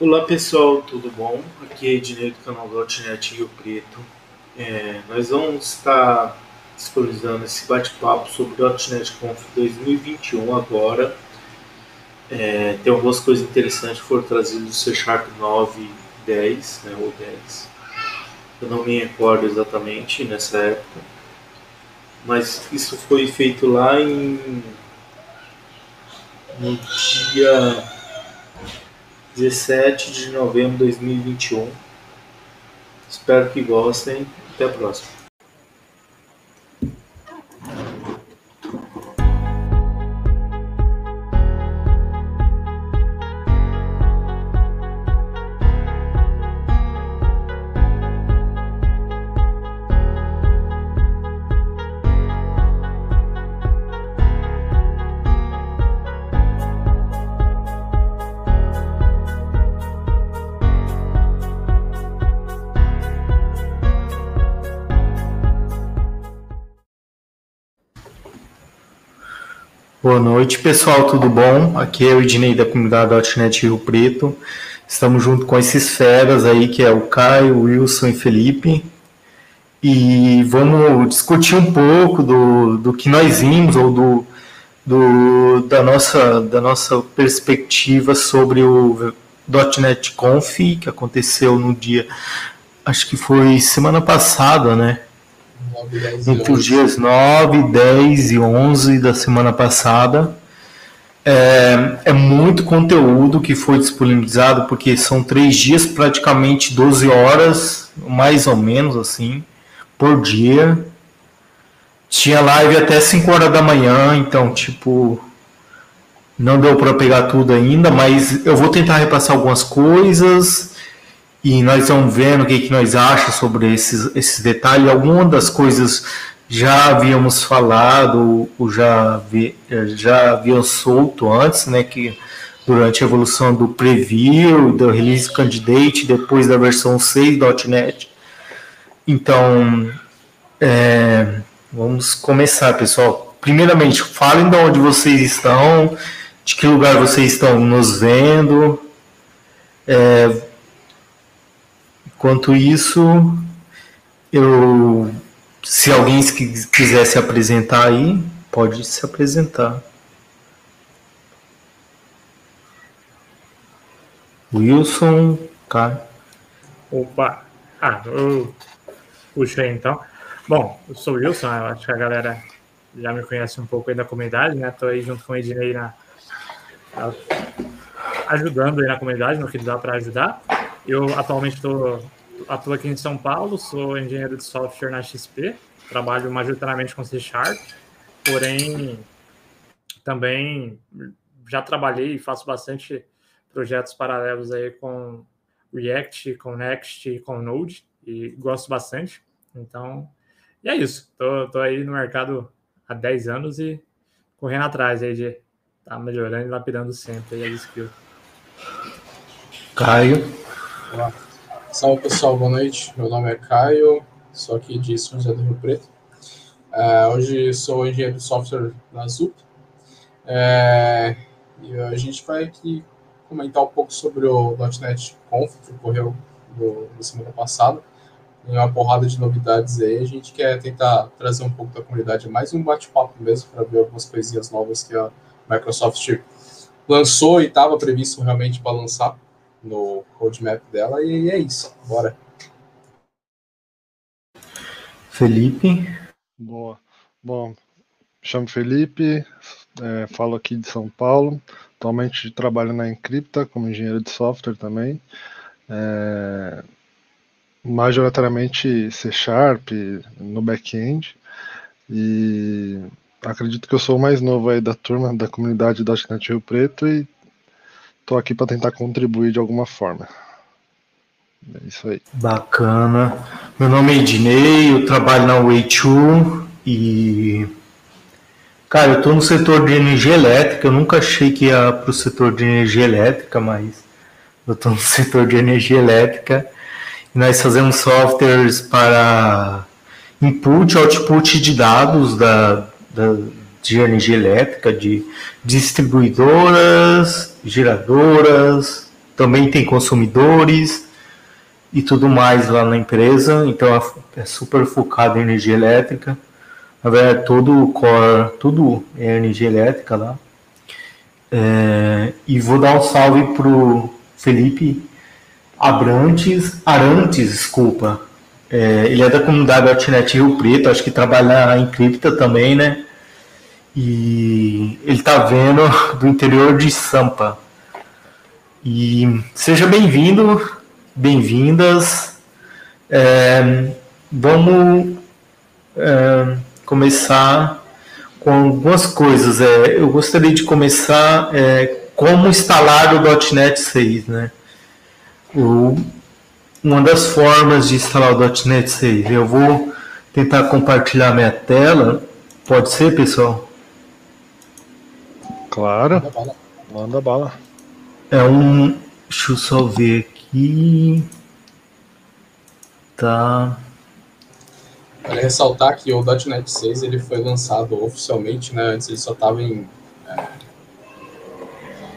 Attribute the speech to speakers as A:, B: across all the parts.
A: Olá pessoal, tudo bom? Aqui é Ednei do canal .NET Rio Preto. É, nós vamos estar disponibilizando esse bate-papo sobre .NET Conf 2021 agora. É, tem algumas coisas interessantes que foram trazidas do C Sharp 9 10, né, ou 10. Eu não me recordo exatamente nessa época, mas isso foi feito lá em no dia 17 de novembro de 2021. Espero que gostem. Até a próxima. Noite, pessoal, tudo bom? Aqui é o Ednei da comunidade .NET Rio Preto. Estamos junto com esses feras aí, que é o Caio, Wilson e Felipe. E vamos discutir um pouco do, do que nós vimos, ou do, do, da, nossa, da nossa perspectiva sobre o .NET Conf, que aconteceu no dia, acho que foi semana passada, né? Entre os dias 9, 10 e 11 da semana passada. É, é, muito conteúdo que foi disponibilizado, porque são três dias, praticamente 12 horas, mais ou menos assim, por dia. Tinha live até 5 horas da manhã, então, tipo, não deu para pegar tudo ainda, mas eu vou tentar repassar algumas coisas e nós vamos vendo o que, que nós achamos sobre esses, esses detalhes. Algumas das coisas já havíamos falado, ou já, vi, já haviam solto antes, né, que durante a evolução do preview, do release candidate, depois da versão 6.NET. Então, é, vamos começar, pessoal. Primeiramente, falem de onde vocês estão, de que lugar vocês estão nos vendo. É, Enquanto isso, eu, se alguém quiser se apresentar aí, pode se apresentar. Wilson, cara.
B: Opa! Ah, eu puxei então. Bom, eu sou o Wilson, acho que a galera já me conhece um pouco aí da comunidade, né? Tô aí junto com o Ednei na, ajudando aí na comunidade, no que dá para ajudar. Eu atualmente estou atuo aqui em São Paulo, sou engenheiro de software na XP, trabalho majoritariamente com C Sharp, porém também já trabalhei e faço bastante projetos paralelos aí com React, com Next com Node, e gosto bastante. Então, e é isso. Tô, tô aí no mercado há 10 anos e correndo atrás aí de tá melhorando e lapidando sempre aí as skills.
A: Caio.
C: Olá. Salve pessoal, boa noite. Meu nome é Caio, sou aqui de São José do Rio Preto. Uh, hoje sou engenheiro de software na ZUP. Uh, e a gente vai aqui comentar um pouco sobre o .NET Conf que ocorreu no, na semana passada. Tem uma porrada de novidades aí. A gente quer tentar trazer um pouco da comunidade, mais um bate-papo mesmo, para ver algumas coisinhas novas que a Microsoft lançou e estava previsto realmente para lançar no roadmap dela e é isso. Bora.
A: Felipe.
D: Boa. Bom, me chamo Felipe, é, falo aqui de São Paulo. Atualmente trabalho na Encripta como engenheiro de software também. É, majoritariamente C Sharp no back-end. E acredito que eu sou o mais novo aí da turma da comunidade da .NET Rio Preto e Estou aqui para tentar contribuir de alguma forma. É isso aí.
A: Bacana. Meu nome é Ednei, eu trabalho na Way2 e. Cara, eu estou no setor de energia elétrica. Eu nunca achei que ia para o setor de energia elétrica, mas eu estou no setor de energia elétrica. E nós fazemos softwares para input e output de dados da, da de energia elétrica, de distribuidoras, geradoras, também tem consumidores e tudo mais lá na empresa, então é super focado em energia elétrica. Na verdade, todo o core, tudo é energia elétrica lá. É, e vou dar um salve pro Felipe Abrantes, Arantes, desculpa. É, ele é da comunidade .NET Rio Preto, acho que trabalha em cripta também, né? E ele tá vendo do interior de Sampa. E seja bem-vindo, bem-vindas. É, vamos é, começar com algumas coisas. É, eu gostaria de começar é, como instalar o .NET 6, né? O, uma das formas de instalar o .NET 6. Eu vou tentar compartilhar minha tela. Pode ser, pessoal?
D: Claro. Manda bala. Manda bala.
A: É um. Deixa eu só ver aqui. Tá.
C: Vale ressaltar que o .NET 6 ele foi lançado oficialmente, né? Antes ele só estava em é,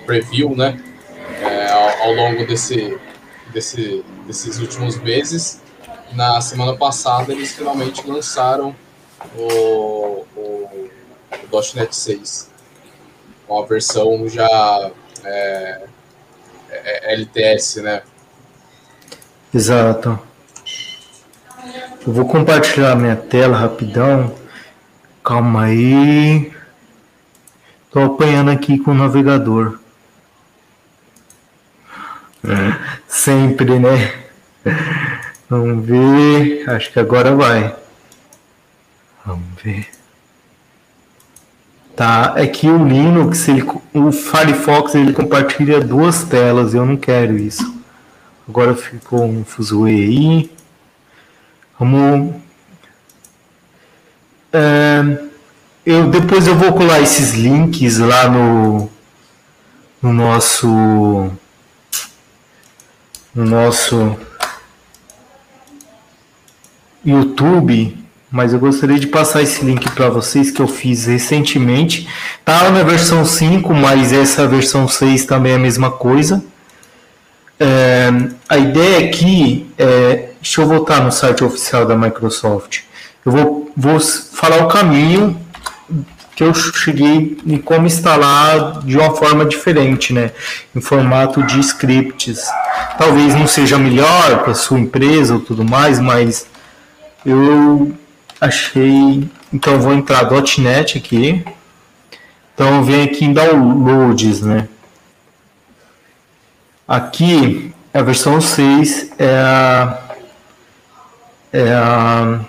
C: preview, né? É, ao, ao, longo desse, desse, desses últimos meses. Na semana passada eles finalmente lançaram o, o, o .NET 6 com a versão já é, é, é LTS, né?
A: Exato. Eu vou compartilhar minha tela rapidão. Calma aí. Tô apanhando aqui com o navegador. Sempre, né? Vamos ver. Acho que agora vai. Vamos ver. Tá, é que o Linux, ele, o Firefox, ele compartilha duas telas. Eu não quero isso. Agora ficou um fuzuê aí. Vamos. É, eu, depois eu vou colar esses links lá no, no nosso. No nosso YouTube, mas eu gostaria de passar esse link para vocês que eu fiz recentemente. Tá na versão 5, mas essa versão 6 também é a mesma coisa. É, a ideia aqui é. Deixa eu voltar no site oficial da Microsoft. Eu vou, vou falar o caminho que eu cheguei e como instalar de uma forma diferente, né? Em formato de scripts. Talvez não seja melhor para sua empresa ou tudo mais, mas eu achei. Então vou entrar .NET aqui. Então venho aqui em downloads, né? Aqui, a versão 6 é a, é a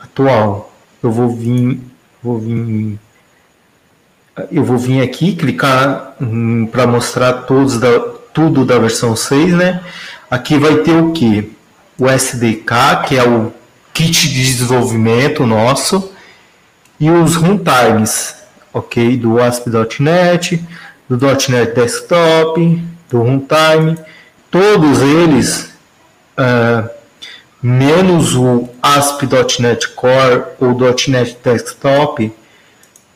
A: atual. Eu vou vir, vou vir, eu vou vir aqui clicar para mostrar todos da, tudo da versão 6, né? Aqui vai ter o que? O SDK, que é o kit de desenvolvimento nosso, e os runtimes, ok? Do ASP.NET, do .NET Desktop, do runtime, todos eles, uh, menos o ASP.NET Core ou .NET Desktop,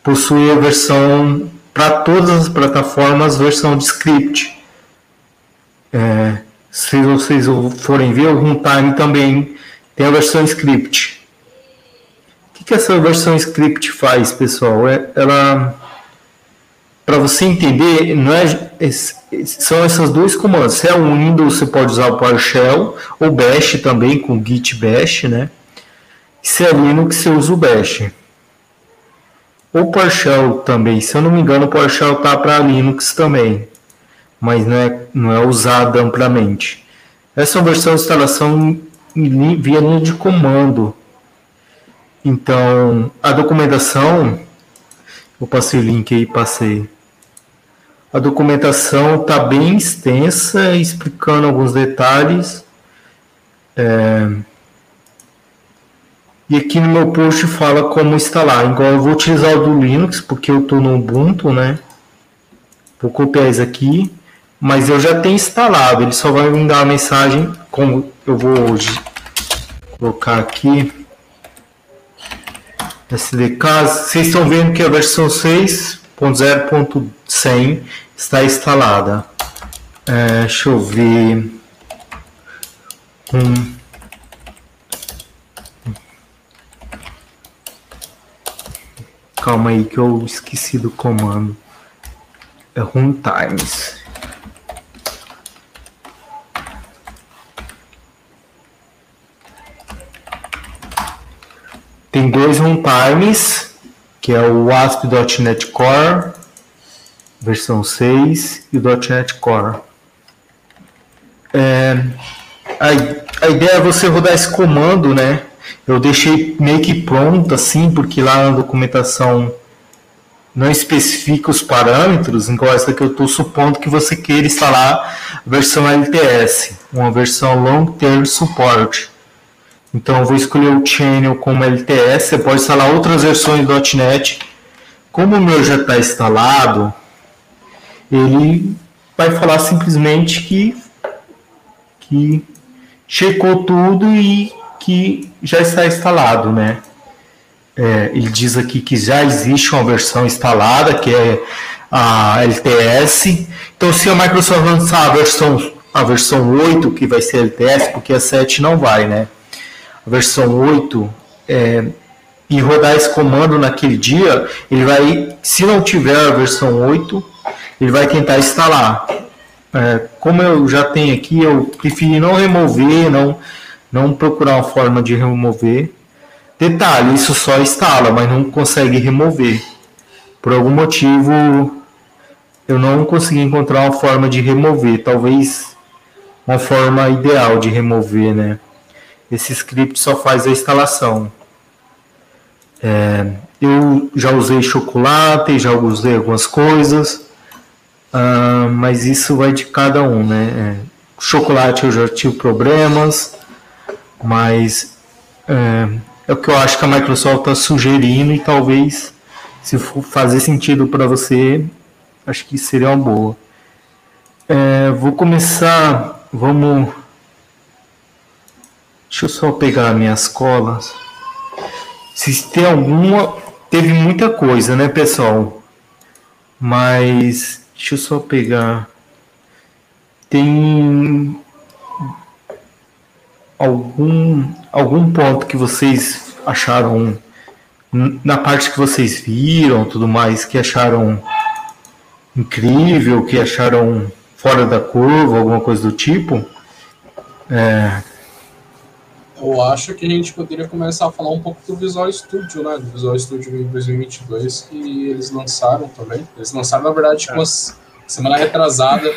A: possuem a versão para todas as plataformas versão de script. É, se vocês forem ver, o runtime também tem a versão script. O que, que essa versão script faz, pessoal? É, ela para você entender, não é, são essas dois comandos. Se é o Windows, você pode usar o PowerShell, ou Bash também, com Git Bash, né? Se é Linux, você usa o Bash. O PowerShell também, se eu não me engano, o PowerShell tá para Linux também, mas não é, não é usado amplamente. Essa versão de instalação via linha de comando. Então, a documentação, eu passei o link aí, passei. A documentação está bem extensa, explicando alguns detalhes. É... E aqui no meu post fala como instalar. Igual eu vou utilizar o do Linux, porque eu estou no Ubuntu, né? Vou copiar isso aqui. Mas eu já tenho instalado. Ele só vai me dar a mensagem como eu vou colocar aqui. SDK. Vocês estão vendo que a versão 6 100 está instalada. É, deixa eu ver. Hum. Calma aí que eu esqueci do comando. É runtimes. Tem dois runtimes, que é o ASP.NET Core versão 6 e o .NET Core. É, a, a ideia é você rodar esse comando, né? Eu deixei meio que pronto assim, porque lá na documentação não especifica os parâmetros, igual essa que eu estou supondo que você queira instalar a versão LTS, uma versão Long Term Support. Então vou escolher o channel como LTS, você pode instalar outras versões do .NET. Como o meu já está instalado, ele vai falar simplesmente que, que checou tudo e que já está instalado, né? É, ele diz aqui que já existe uma versão instalada, que é a LTS. Então, se a Microsoft lançar a versão, a versão 8, que vai ser LTS, porque a 7 não vai, né? Versão 8, é, e rodar esse comando naquele dia, ele vai, se não tiver a versão 8, ele vai tentar instalar. É, como eu já tenho aqui, eu preferi não remover, não, não procurar uma forma de remover. Detalhe, isso só instala, mas não consegue remover. Por algum motivo, eu não consegui encontrar uma forma de remover. Talvez uma forma ideal de remover, né? Esse script só faz a instalação. É, eu já usei chocolate, já usei algumas coisas. Uh, mas isso vai de cada um, né? É, chocolate eu já tive problemas, mas é, é, o que eu acho que a Microsoft está sugerindo e talvez, se for fazer sentido para você, acho que seria uma boa. É, vou começar, vamos. Deixa eu só pegar minhas colas. Se tem alguma. Teve muita coisa, né, pessoal? Mas Deixa eu só pegar. Tem algum algum ponto que vocês acharam na parte que vocês viram, tudo mais, que acharam incrível, que acharam fora da curva, alguma coisa do tipo? É,
C: eu acho que a gente poderia começar a falar um pouco do Visual Studio, né? Do Visual Studio em 2022 que eles lançaram também. Eles lançaram, na verdade, é. uma semana retrasada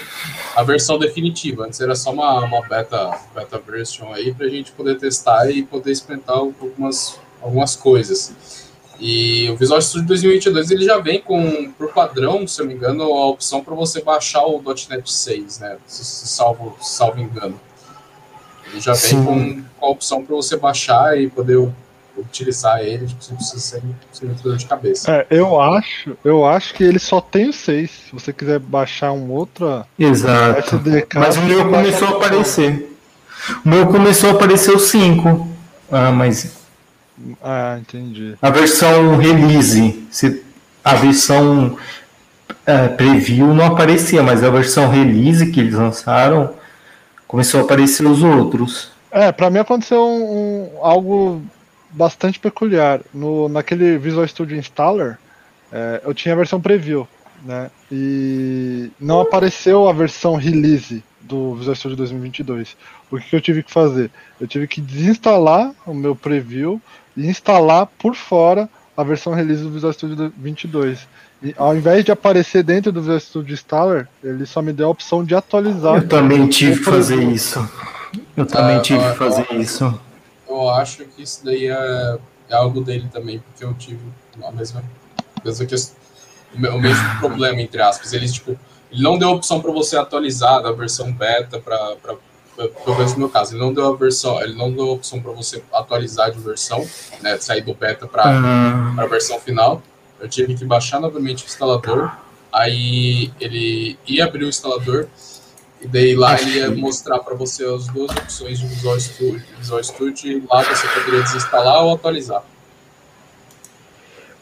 C: a versão definitiva. Antes era só uma, uma beta, beta version aí para a gente poder testar e poder experimentar algumas, algumas coisas. E o Visual Studio 2022 ele já vem com, por padrão, se eu não me engano, a opção para você baixar o .NET 6, né? Se, se salvo, salvo engano. Ele já vem com, com, a opção para você baixar e poder utilizar ele, tipo, você precisa ser, ser muito dor de cabeça.
D: É, eu acho, eu acho que ele só tem o 6. Se você quiser baixar um outro.
A: Exato. SDK, mas o meu começou a aparecer. O meu começou a aparecer o 5. Ah, mas.
D: Ah, entendi.
A: A versão release. Se a versão é, preview não aparecia, mas a versão release que eles lançaram começou a aparecer os outros.
D: É, para mim aconteceu um, um, algo bastante peculiar. No, naquele Visual Studio Installer, é, eu tinha a versão preview, né? E não apareceu a versão release do Visual Studio 2022. O que, eu tive que fazer? Eu tive que desinstalar o meu preview e instalar por fora a versão release do Visual Studio 22. E ao invés de aparecer dentro do Visual Studio Installer, ele só me deu a opção de atualizar.
A: Eu também tive que fazer isso. Eu também ah, tive que fazer isso.
C: Eu acho que isso daí é, é, algo dele também, porque eu tive a mesma, mesma questão, o mesmo problema, entre aspas. Ele, tipo, ele não deu a opção para você atualizar da versão beta para pelo menos no meu caso, ele não deu a versão, ele não deu a opção para você atualizar de versão, né, sair do beta para uhum. a versão final eu tive que baixar novamente o instalador, aí ele ia abrir o instalador, e daí lá ele ia mostrar para você as duas opções de Visual Studio, Visual Studio e lá você poderia desinstalar ou atualizar.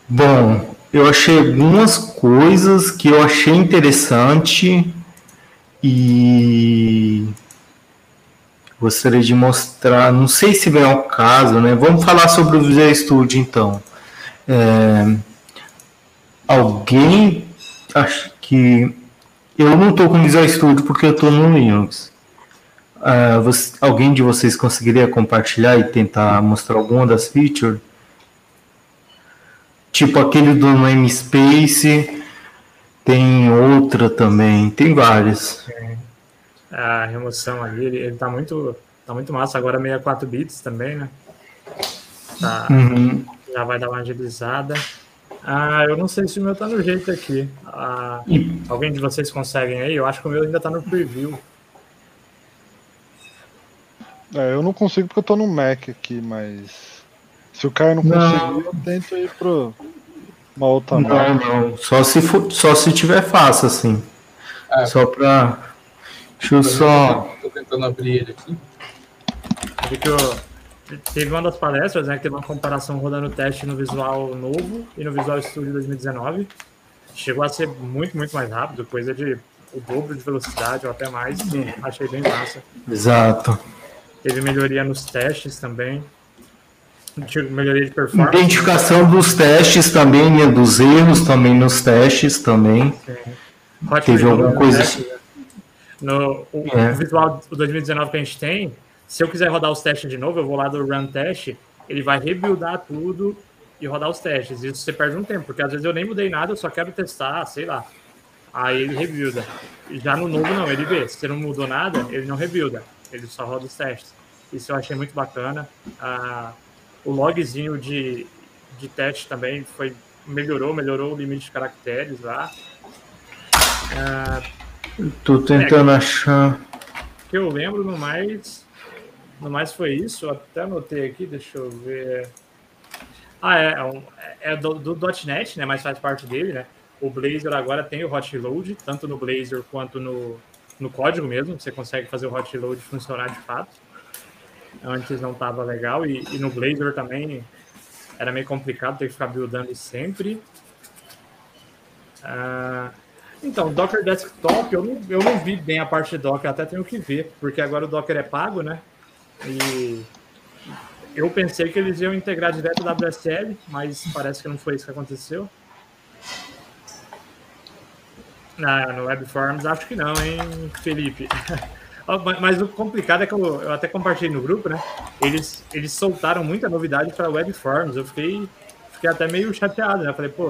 A: Bom, eu achei algumas coisas que eu achei interessante. E gostaria de mostrar, não sei se vem ao caso, né? Vamos falar sobre o Visual Studio então. É, alguém acho que eu não estou com Visual Studio porque eu estou no Linux. Uh, você, alguém de vocês conseguiria compartilhar e tentar mostrar alguma das features? Tipo aquele do namespace, tem outra também, tem várias.
B: A remoção ali, ele, ele tá muito, tá muito massa. Agora 64 bits também, né? Tá, uhum. Já vai dar uma agilizada. Ah, eu não sei se o meu tá no jeito aqui. Ah. Alguém de vocês conseguem aí? Eu acho que o meu ainda tá no preview.
D: É, eu não consigo porque eu tô no Mac aqui, mas. Se o cara não conseguir, eu tento ir pro. Uma outra
A: Não, marca. não. Só se, for, só se tiver fácil, assim. É. Só pra. Deixa eu só.
C: Tô tentando abrir ele aqui.
B: que eu... Teve uma das palestras, né? Que teve uma comparação rodando o teste no Visual novo e no Visual Studio 2019. Chegou a ser muito, muito mais rápido, coisa de o dobro de velocidade ou até mais. Achei bem massa.
A: Exato.
B: Teve melhoria nos testes também. Melhoria de performance.
A: Identificação dos testes também, né? dos erros também nos testes também. Sim. Teve alguma coisa assim.
B: No o, é. visual do 2019 que a gente tem, se eu quiser rodar os testes de novo, eu vou lá do run test, ele vai rebuildar tudo e rodar os testes. Isso você perde um tempo, porque às vezes eu nem mudei nada, eu só quero testar, sei lá. Aí ele rebuilda. Já no novo não, ele vê. Se você não mudou nada, ele não rebuilda ele só roda os testes. Isso eu achei muito bacana. Ah, o logzinho de, de teste também foi melhorou, melhorou o limite de caracteres lá.
A: Ah, Tô tentando é, achar.
B: Que eu lembro no mais. No mais foi isso. Até anotei aqui, deixa eu ver. Ah, é, é, é do, do .NET, né? Mas faz parte dele, né? O Blazor agora tem o hot load, tanto no Blazor quanto no, no código mesmo, você consegue fazer o hot load funcionar de fato. Antes não estava legal e, e, no Blazor também era meio complicado ter que ficar buildando sempre. Uh, então, Docker Desktop, eu não, eu não vi bem a parte de Docker, até tenho que ver, porque agora o Docker é pago, né? E eu pensei que eles iam integrar direto da WSL, mas parece que não foi isso que aconteceu. Na, no Webforms, acho que não, hein, Felipe? Mas o complicado é que eu, eu, até compartilhei no grupo, né? Eles, eles soltaram muita novidade para Webforms. Eu fiquei, fiquei até meio chateado, né? falei, pô,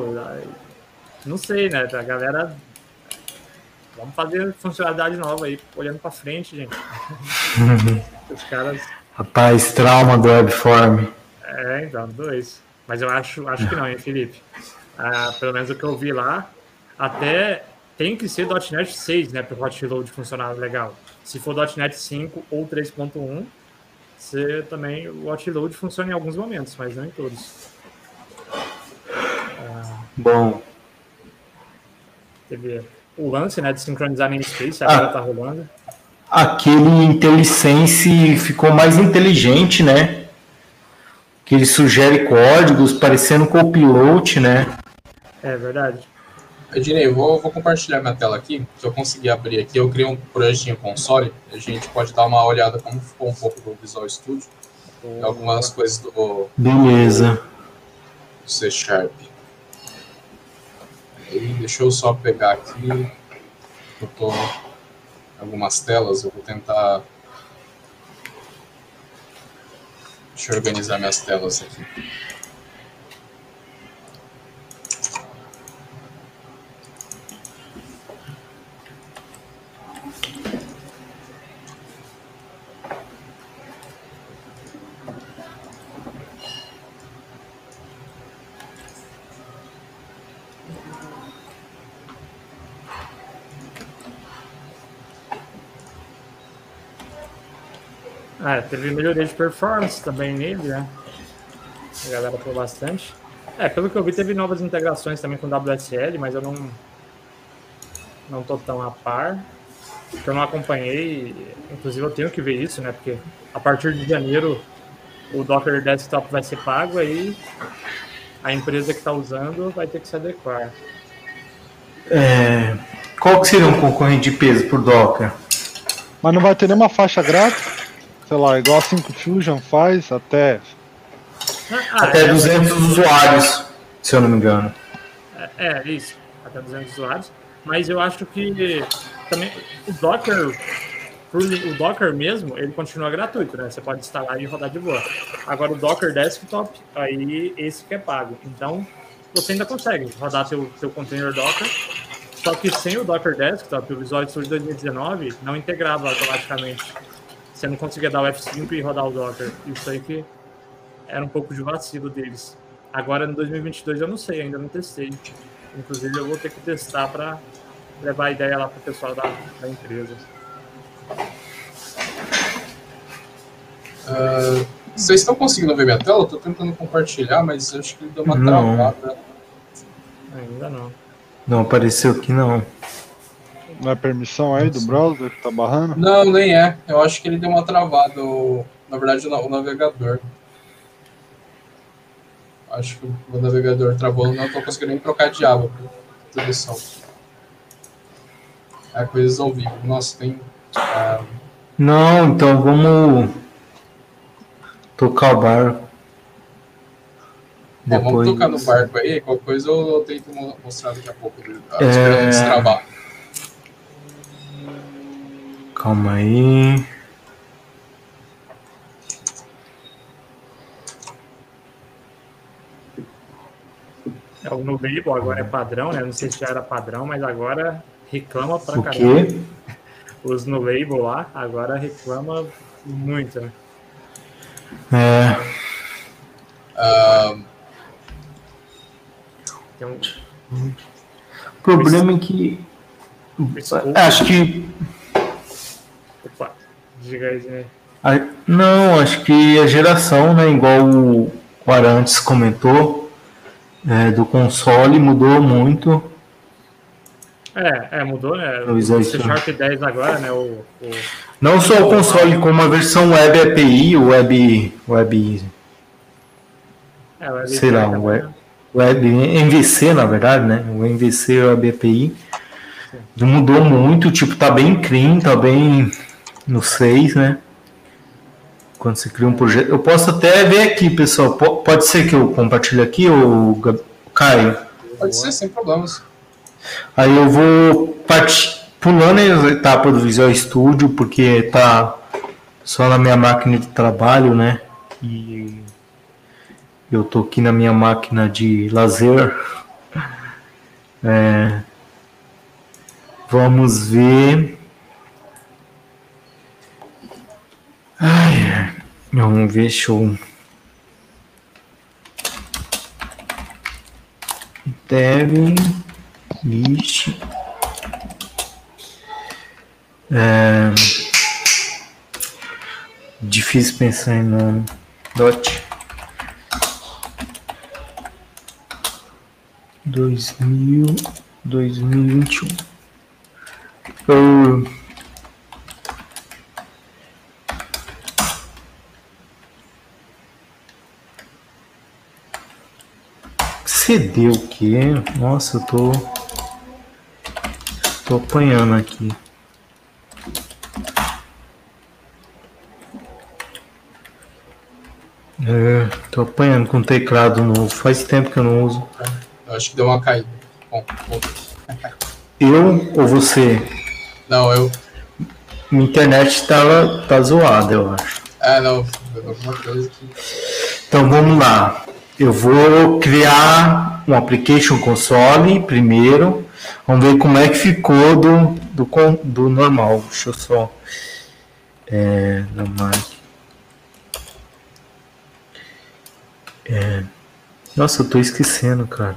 B: não sei, né? A galera. Vamos fazer funcionalidade nova aí, olhando para frente, gente.
A: Os caras. Rapaz, trauma do Webform.
B: É, então, dois. Mas eu acho, acho que não, hein, Felipe? Ah, pelo menos o que eu vi lá, até tem que ser .NET 6, né, para o hot load funcionar legal. Se for .NET 5 ou 3.1, você também o hot load funciona em alguns momentos, mas não em todos.
A: Ah, Bom.
B: Teve o lance, né, de sincronizar namespace, agora ah, tá rolando.
A: Aquele IntelliSense ficou mais inteligente, né? Que ele sugere códigos parecendo Copilot, né?
B: É verdade.
C: Ednei, eu vou, vou, compartilhar minha tela aqui, se eu conseguir abrir aqui, eu criei um projetinho console, a gente pode dar uma olhada como ficou um pouco do Visual Studio, oh, algumas coisas do...
A: Beleza.
C: Do C Sharp. Aí, deixa eu só pegar aqui, eu tô algumas telas, eu vou tentar... Deixa eu organizar minhas telas aqui.
B: Teve melhoria de performance também nele, né? A galera falou bastante. É, pelo que eu vi, teve novas integrações também com WSL, mas eu não não tô tão a par, porque eu não acompanhei. Inclusive, eu tenho que ver isso, né? Porque a partir de janeiro o Docker Desktop vai ser pago, aí a empresa que está usando vai ter que se adequar.
A: É, qual que seria um concorrente de peso por Docker?
D: Mas não vai ter nenhuma faixa grátis? Sei lá, igual a 5 Fusion faz, até.
B: Ah,
A: Até
B: é,
A: 200 usuários, se eu não me engano.
B: É, é, isso, até 200 usuários. Mas eu acho que também o Docker, o Docker mesmo, ele continua gratuito, né? Você pode instalar e rodar de boa. Agora o Docker Desktop, aí esse que é pago. Então você ainda consegue rodar seu, seu container Docker. Só que sem o Docker Desktop, o Visual Studio 2019 não integrava automaticamente. Você não conseguia dar o F5 e rodar o Docker. Isso aí que era um pouco de vacilo deles. Agora no 2022 eu não sei, ainda não testei. Inclusive eu vou ter que testar para levar a ideia lá para o pessoal da, da empresa.
C: Ah, vocês estão conseguindo ver minha tela? Eu tô tentando compartilhar, mas eu acho que ele deu uma
A: Não.
C: travada.
B: Ainda não.
A: Não apareceu aqui não.
D: Não é permissão aí do browser que tá barrando?
C: Não, nem é. Eu acho que ele deu uma travada. o- Na verdade, o na- o navegador. Acho que o navegador travou. Não tô conseguindo nem trocar de aba pra introdução. É coisas ao vivo. Nossa, tem. ah,
A: Não, então vamos tocar o barco.
C: bom, vamos
A: Depois-
C: tocar no barco aí. Qualquer coisa eu, tento mo- mostrar daqui a pouco.
A: É.
C: Esperando destravar.
A: Calma aí.
B: É, o Nubable agora é padrão, né? Não sei se já era padrão, mas agora reclama pra
A: O
B: caramba.
A: quê?
B: Os Nubable lá agora reclama muito, né?
A: É,
B: Tem um,
A: o problema é que. Acho que.
B: Diga aí, né?
A: Não, acho que a geração, né? Igual o, o Arantes comentou, é, do console mudou muito.
B: É, é, mudou, né? O
A: é,
B: C. Sharp 10 agora, né? O, o,
A: Não só o console, como a versão web API, o web. web
B: é, o
A: Sei lá, o web,
B: também,
A: web MVC, na verdade, né? O MVC Web API mudou muito, tipo, tá bem clean, tá bem no 6, né? Quando você cria um projeto. Eu posso até ver aqui, pessoal. Po- Pode ser que eu compartilhe aqui, ou Caio?
C: pode ser, sem problemas.
A: Aí eu vou part... pulando as etapas do Visual Studio, porque tá só na minha máquina de trabalho, né? E eu tô aqui na minha máquina de lazer. É, Vamos ver. Ai, vamos ver, show. Devin. Ixi. É... Difícil pensar em nome. Dot. 2000, 2021. Eu... CD o quê? Nossa, eu tô. Tô apanhando aqui. É, tô apanhando com teclado novo. Faz tempo que eu não uso.
C: Eu acho que deu uma caída. Bom, bom.
A: Eu ou você?
C: Não, eu.
A: Minha internet tava, tá zoada, eu acho.
C: É, não. Alguma coisa que.
A: Então vamos lá. Eu vou criar um application console primeiro. Vamos ver como é que ficou do, do, do normal. Deixa eu só. É. É, nossa, eu tô esquecendo, cara.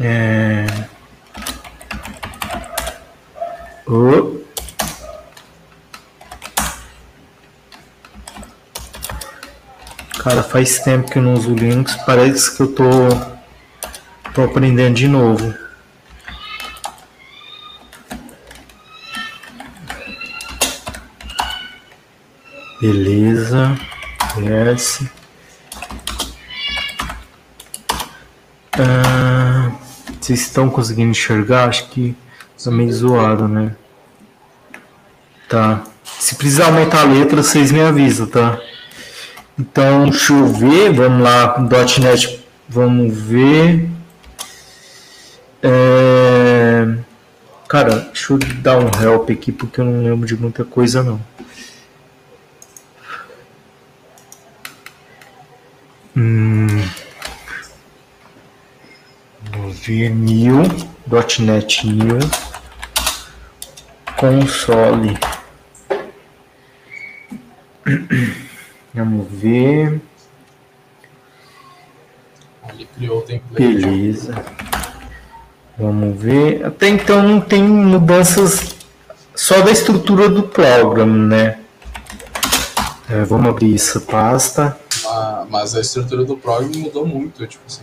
A: É. Ô. Cara, faz tempo que eu não uso Linux, parece que eu tô, tô aprendendo de novo. Beleza. Yes. Ah, Vocês estão conseguindo enxergar? Acho que tá meio zoado, né? Tá. Se precisar aumentar a letra, vocês me avisam, tá? Então, deixa eu ver. Vamos lá, .NET. Vamos ver. É... Cara, deixa eu dar um help aqui, porque eu não lembro de muita coisa, não. Hum... Vamos ver new, .NET new, console. Vamos ver.
C: Ele criou o template.
A: Beleza. Vamos ver. Até então não tem mudanças só da estrutura do programa, né? É, vamos abrir essa pasta.
C: Ah, mas a estrutura do programa mudou muito, tipo assim.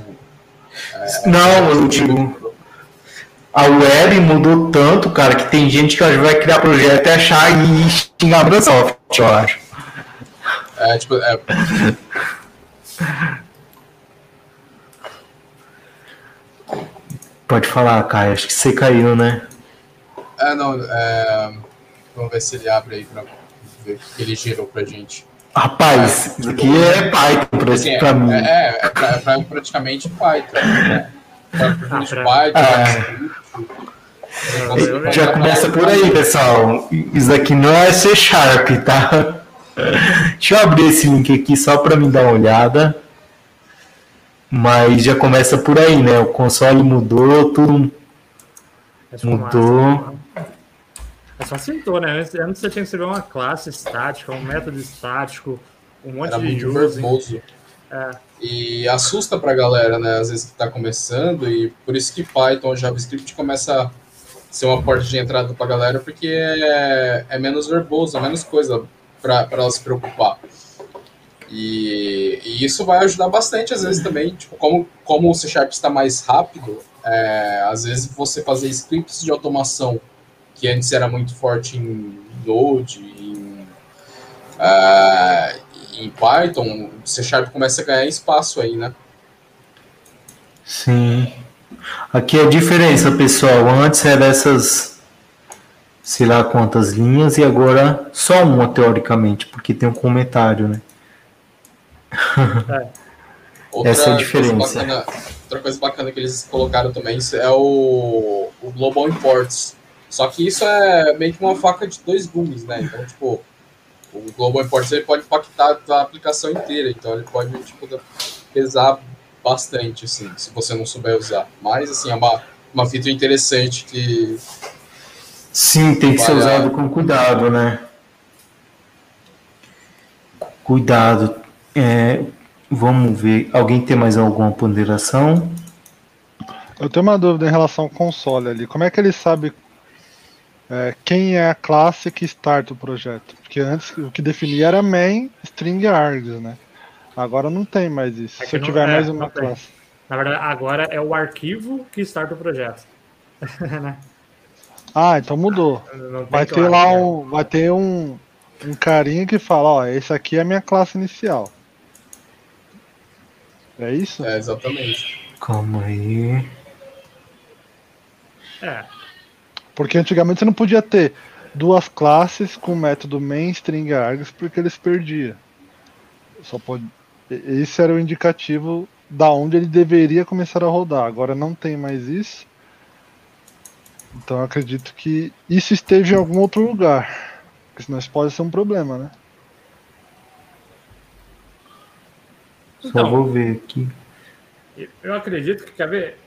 A: É, não, eu digo. A web mudou tanto, cara, que tem gente que vai criar projeto e achar e xingar a Microsoft, eu acho.
C: É, tipo, é.
A: Pode falar, Caio. Acho que você caiu, né?
C: É, não. É... Vamos ver se ele abre aí pra ver o que ele gerou pra gente.
A: Rapaz, é, isso aqui é Python pra, assim, pra
C: é,
A: mim.
C: É, é, pra, pra praticamente Python. Né? Pra, pra, ah, Python,
A: é. Já começa por aí, pessoal. Isso aqui não é C Sharp, tá? Deixa eu abrir esse link aqui só para me dar uma olhada. Mas já começa por aí, né? O console mudou, tudo mudou.
B: É só facilitou, né? Antes, você tinha que escrever uma classe estática, um método estático, um monte
C: Era
B: de
C: muito verboso. É. E assusta pra galera, né? Às vezes que tá começando, e por isso que Python, JavaScript começa a ser uma porta de entrada pra galera, porque é, é menos verboso, é menos coisa para ela se preocupar. E, e, isso vai ajudar bastante, às vezes, também, tipo, como, como o C Sharp está mais rápido, é, às vezes você fazer scripts de automação, que antes era muito forte em Node, em, uh, em Python, o C Sharp começa a ganhar espaço aí, né?
A: Sim. Aqui é a diferença, pessoal. Antes era essas sei lá quantas linhas e agora só uma teoricamente, porque tem um comentário, né? É. Essa é a diferença.
C: Coisa bacana, outra coisa bacana que eles colocaram também é o, o Global Imports. Só que isso é meio que uma faca de dois gumes, né? Então, tipo, o Global Imports ele pode impactar a aplicação inteira, então ele pode tipo, pesar bastante, assim, se você não souber usar. Mas, assim, é uma, uma feature interessante que
A: Sim, tem que ser usado com cuidado, né? Cuidado. É, vamos ver. Alguém tem mais alguma ponderação?
D: Eu tenho uma dúvida em relação ao console ali. Como é que ele sabe é, quem é a classe que starta o projeto? Porque antes o que definia era main, string args, né? Agora não tem mais isso. É Se eu tiver é, mais uma classe.
B: Na verdade, agora é o arquivo que starta o projeto. né?
D: Ah, então mudou. Vai ter lá né? um. Vai ter um, um carinha que fala, ó, esse aqui é a minha classe inicial. É isso?
C: É, exatamente.
A: Calma aí.
B: É.
D: Porque antigamente você não podia ter duas classes com o método main string args porque eles perdiam. Só pode. Esse era o indicativo da onde ele deveria começar a rodar. Agora não tem mais isso. Então eu acredito que isso esteja em algum outro lugar. Porque senão isso pode ser um problema, né?
A: Só então, vou ver aqui.
B: Eu acredito que, quer ver?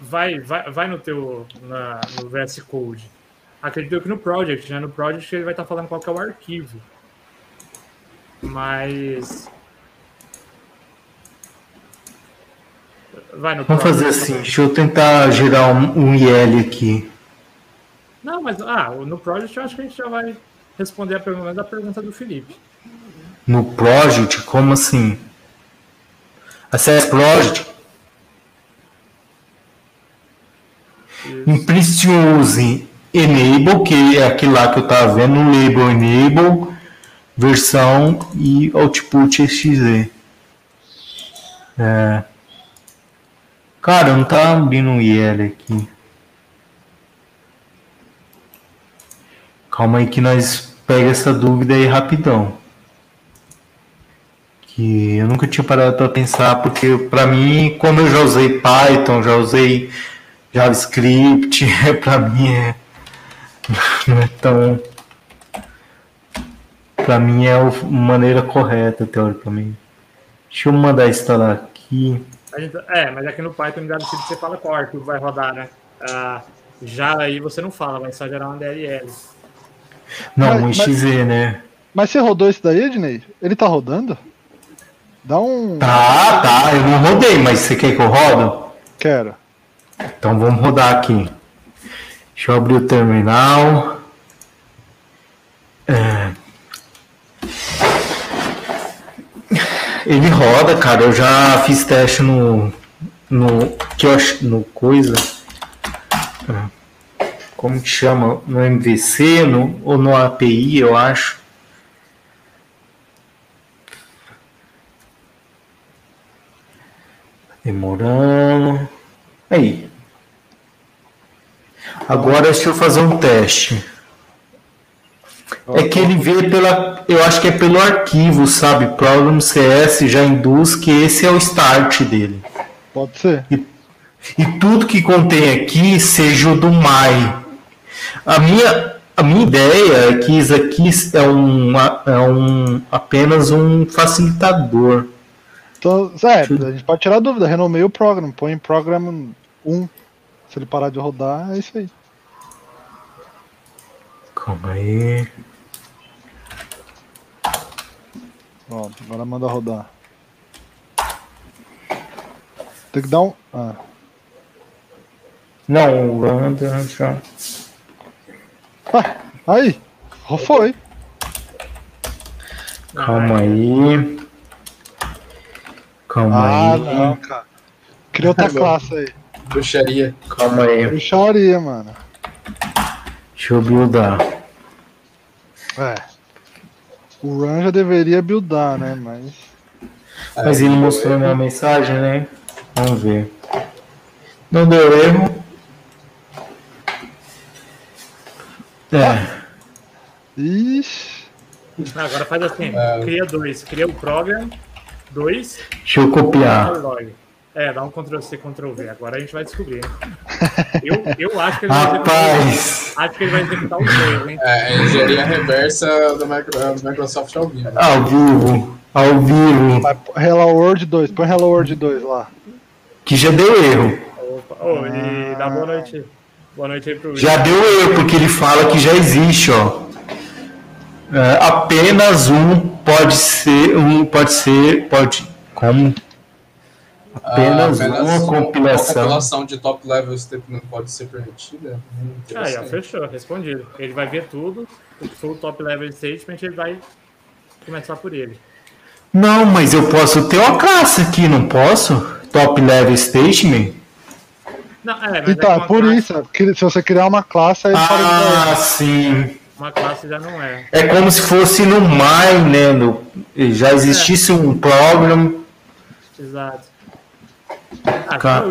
B: Vai, vai, vai no teu na, no VS Code. Acredito que no project, né? No project ele vai estar falando qual é o arquivo. Mas
A: Vai no Vamos fazer assim, deixa eu tentar gerar um, um IL aqui.
B: Não, mas ah, no Project eu acho que a gente já vai responder a pergunta, a pergunta do Felipe.
A: No Project? Como assim? Acesse Project? Princípio use Enable, que é aquele lá que eu estava vendo, label Enable, versão e output exe. É. Cara, não tá abrindo o IL aqui. Calma aí que nós pega essa dúvida aí rapidão. Que eu nunca tinha parado para pensar, porque para mim, como eu já usei Python, já usei JavaScript, para mim é não é tão para mim é a maneira correta teoricamente. Deixa eu mandar instalar aqui.
B: Gente, é, mas aqui no Python JavaScript você fala qual arquivo vai rodar, né? Ah, já aí você não fala, vai só gerar uma DLL.
A: Não, mas, um XZ, né?
D: Mas você rodou isso daí, Ednei? Ele tá rodando? Dá um.
A: Tá, tá, eu não rodei, mas você quer que eu rodo?
D: Quero.
A: Então vamos rodar aqui. Deixa eu abrir o terminal. É... Ele roda, cara. Eu já fiz teste no. No. Que eu acho. No coisa. Como que chama? No MVC no, ou no API, eu acho. Demorando. Aí. Agora deixa eu fazer um teste. É que ele vê pela. Eu acho que é pelo arquivo, sabe? Program CS já induz que esse é o start dele.
D: Pode ser.
A: E, e tudo que contém aqui seja o do My. A minha, a minha ideia é que isso aqui é, um, é um, apenas um facilitador.
D: Então, é, a gente pode tirar dúvida, renomeia o programa, põe em program 1. Se ele parar de rodar, é isso aí.
A: Calma aí.
D: Ó, agora manda rodar. Tem que dar um. Ah.
A: Não, o Randa já.
D: Ah, aí! Foi!
A: Calma aí. Calma ah, aí.
D: Não, cara. Cria outra classe aí.
C: Bruxaria.
A: Calma aí.
D: Bruxaria, mano.
A: Deixa eu buildar.
D: É. O Run já deveria buildar, né? Mas.
A: Mas ele mostrou minha mensagem, né? Vamos ver. Não deu erro.
D: É. Ixi.
B: Agora faz assim, é. cria dois, cria o program, dois.
A: Deixa eu copiar.
B: É, dá um Ctrl-C, Ctrl-V. Agora a gente vai descobrir. Eu, eu acho que
A: ele vai Rapaz.
B: Acho que ele vai executar o dois, hein?
C: É, engenharia reversa do, Microsoft ao vivo.
A: Ao vivo. Ao vivo.
D: Hello World 2, põe Hello World 2 lá.
A: Que já deu erro.
B: Opa, oh, e dá boa noite. Boa noite aí pro
A: Já deu erro, porque ele fala que já existe, ó. É, apenas um pode ser, um pode ser, pode, como? Apenas, ah, apenas uma compilação. Uma
C: compilação de top level statement pode ser permitida?
B: Hum, ah, já fechou, respondido. Ele vai ver tudo, o que for o top level statement, ele vai começar por ele.
A: Não, mas eu posso ter uma classe aqui, não posso? Top level statement?
B: Não, é, mas
D: então, é por classe... isso, se você criar uma classe, aí
A: Ah, sim.
B: Uma classe já não é.
A: É como se fosse no Mine, né? No, já existisse é. um program.
B: Exato.
A: Ah,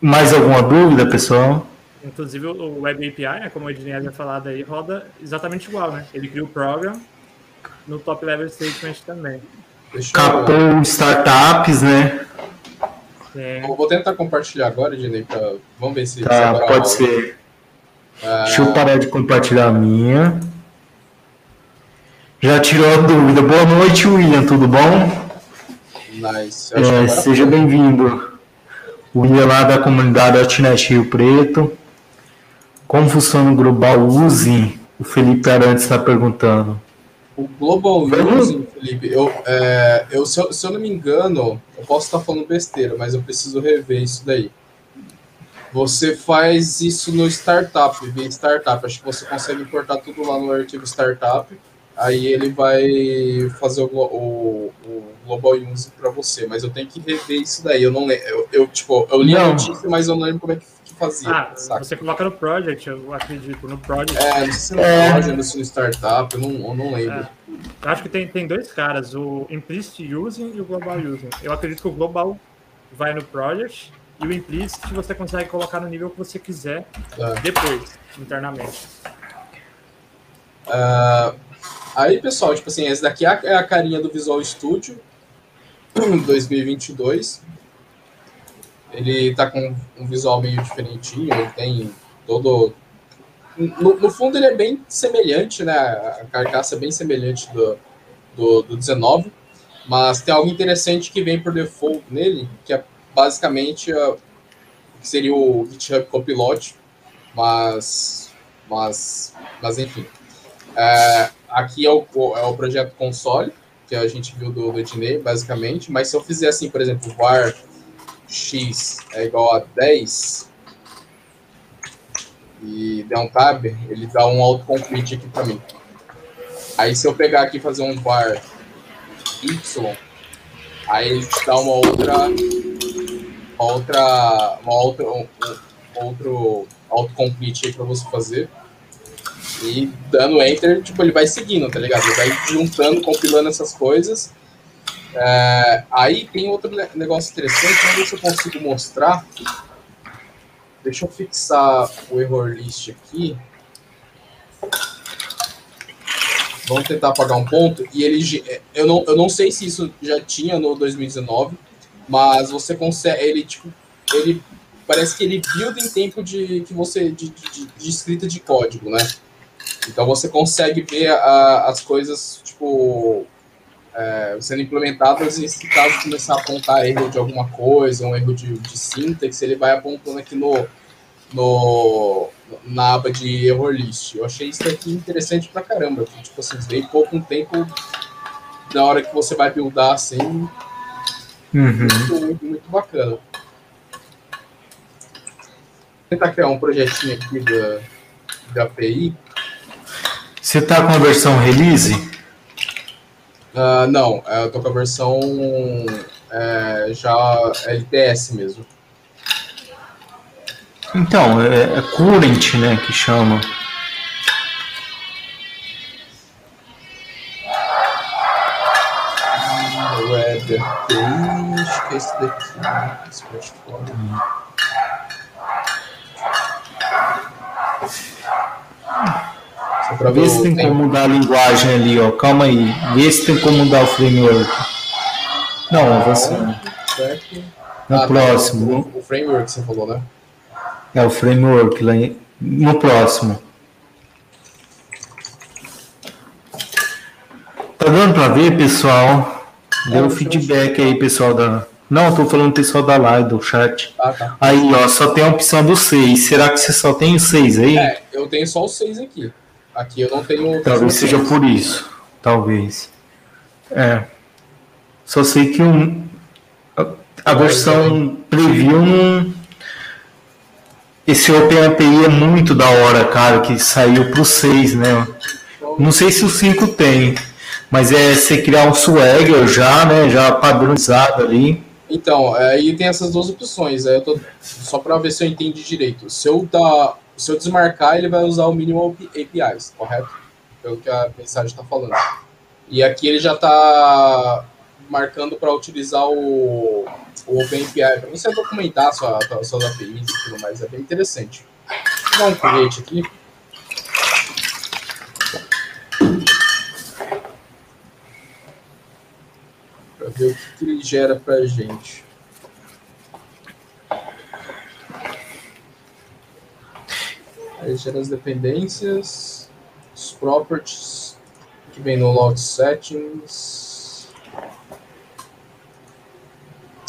A: mais alguma dúvida, pessoal?
B: Inclusive o Web API, né, como o Ednei havia falado aí, roda exatamente igual, né? Ele cria o program no top level statement também.
A: Capou startups, né?
C: Sim. vou tentar compartilhar agora, Ednei, pra... vamos ver se...
A: Tá, pode ser. Ah... Deixa eu parar de compartilhar a minha. Já tirou a dúvida. Boa noite, William, tudo bom?
C: Nice.
A: É, seja bem-vindo. O Ia lá da comunidade Altnet Rio Preto. Como funciona o Global Using? O Felipe Arantes está perguntando.
C: O Global Using, Felipe, eu, é, eu, se, eu, se eu não me engano, eu posso estar falando besteira, mas eu preciso rever isso daí. Você faz isso no startup, via startup. Acho que você consegue importar tudo lá no arquivo startup aí ele vai fazer o, o, o Global Use para você, mas eu tenho que rever isso daí. Eu não lembro. Eu, eu, tipo, eu li não. a notícia, mas eu não lembro como é que, que fazia.
B: Ah, saca? você coloca no Project, eu acredito, no Project.
C: É, não sei se no é. Project, se no Startup, eu não, eu não lembro. É.
B: Eu acho que tem, tem dois caras, o Implicit Using e o Global Using. Eu acredito que o Global vai no Project E o implicit você consegue colocar no nível que você quiser
C: É.
B: depois, internamente.
C: Ah, aí, pessoal, tipo assim, esse daqui é a, é a carinha do Visual Studio 2022. Ele tá com um visual meio diferentinho, ele tem todo. No, no fundo, ele é bem semelhante, né? A carcaça é bem semelhante do, do, do 19, mas tem algo interessante que vem por default nele, que é basicamente ah, que seria o GitHub Copilot, mas, mas, mas enfim. É, aqui é o, é o projeto console, que a gente viu do, do Ednei, basicamente, mas se eu fizer assim, por exemplo, var x é igual a 10 e der um tab, ele dá um autocomplete aqui para mim. Aí se eu pegar aqui e fazer um var y, aí ele dá uma outra outra uma outra um, um, outro autocomplete aí para você fazer. E dando enter, tipo, ele vai seguindo, tá ligado? Ele vai juntando, compilando essas coisas. É, aí tem outro ne- negócio interessante, vamos ver se eu consigo mostrar. Deixa eu fixar o error list aqui. Vamos tentar apagar um ponto. E ele. ge- Eu não, eu não sei se isso já tinha no 2019, mas você consegue. Ele, tipo. Ele. Parece que ele build em tempo de que você. de, de, de escrita de código, né? Então você consegue ver a- as coisas, tipo, é, sendo implementadas e se caso começar a apontar erro de alguma coisa, um erro de, de síntese, ele vai apontando aqui no, no, na aba de error list. Eu achei isso aqui interessante pra caramba. que, Tipo assim, veio pouco um tempo na hora que você vai buildar assim,
A: Uhum.
C: muito, muito, muito bacana. Vou tentar criar um projetinho aqui da, da API.
A: Você tá com a versão release?
C: Ah, não, é, eu tô com a versão é, já LTS mesmo.
A: Então, é, é current, né, que chama.
C: Web acho que é esse daqui. Esse portfólio.
A: Vê se
C: o
A: tem como mudar a linguagem ali, ó. Calma aí. Vê se tem como mudar o framework. Não, avançando.
C: Certo.
A: No
C: Ah, tá,
A: próximo.
C: O, o framework que você falou, né?
A: É o framework lá em- no próximo. Tá dando pra ver, pessoal? Deu
C: É,
A: feedback aí, pessoal da. Não, eu tô falando pessoal da live, do chat.
C: Ah, tá.
A: Aí, ó, só tem a opção do 6. Será que você só tem o 6 aí?
C: É, eu tenho só os seis aqui. Aqui eu não tenho.
A: Talvez seja por isso. Talvez. É. Só sei que um, a, versão preview não. Esse OpenAPI é muito da hora, cara, que saiu pro 6, né? Não sei se o 5 tem, mas é você criar um Swagger já, né? Já padronizado ali.
C: Então, aí tem essas duas opções. Aí eu tô só para ver se eu entendi direito. Se eu dar, se eu desmarcar, ele vai usar o mínimo APIs, correto? Pelo que a mensagem está falando. E aqui ele já está marcando para utilizar o, o OpenAPI para você documentar sua, sua, suas APIs e tudo mais. É bem interessante. Vou dar um create aqui. Para ver o que, que ele gera para gente. Aí gera as dependências, os properties, que vem no log settings.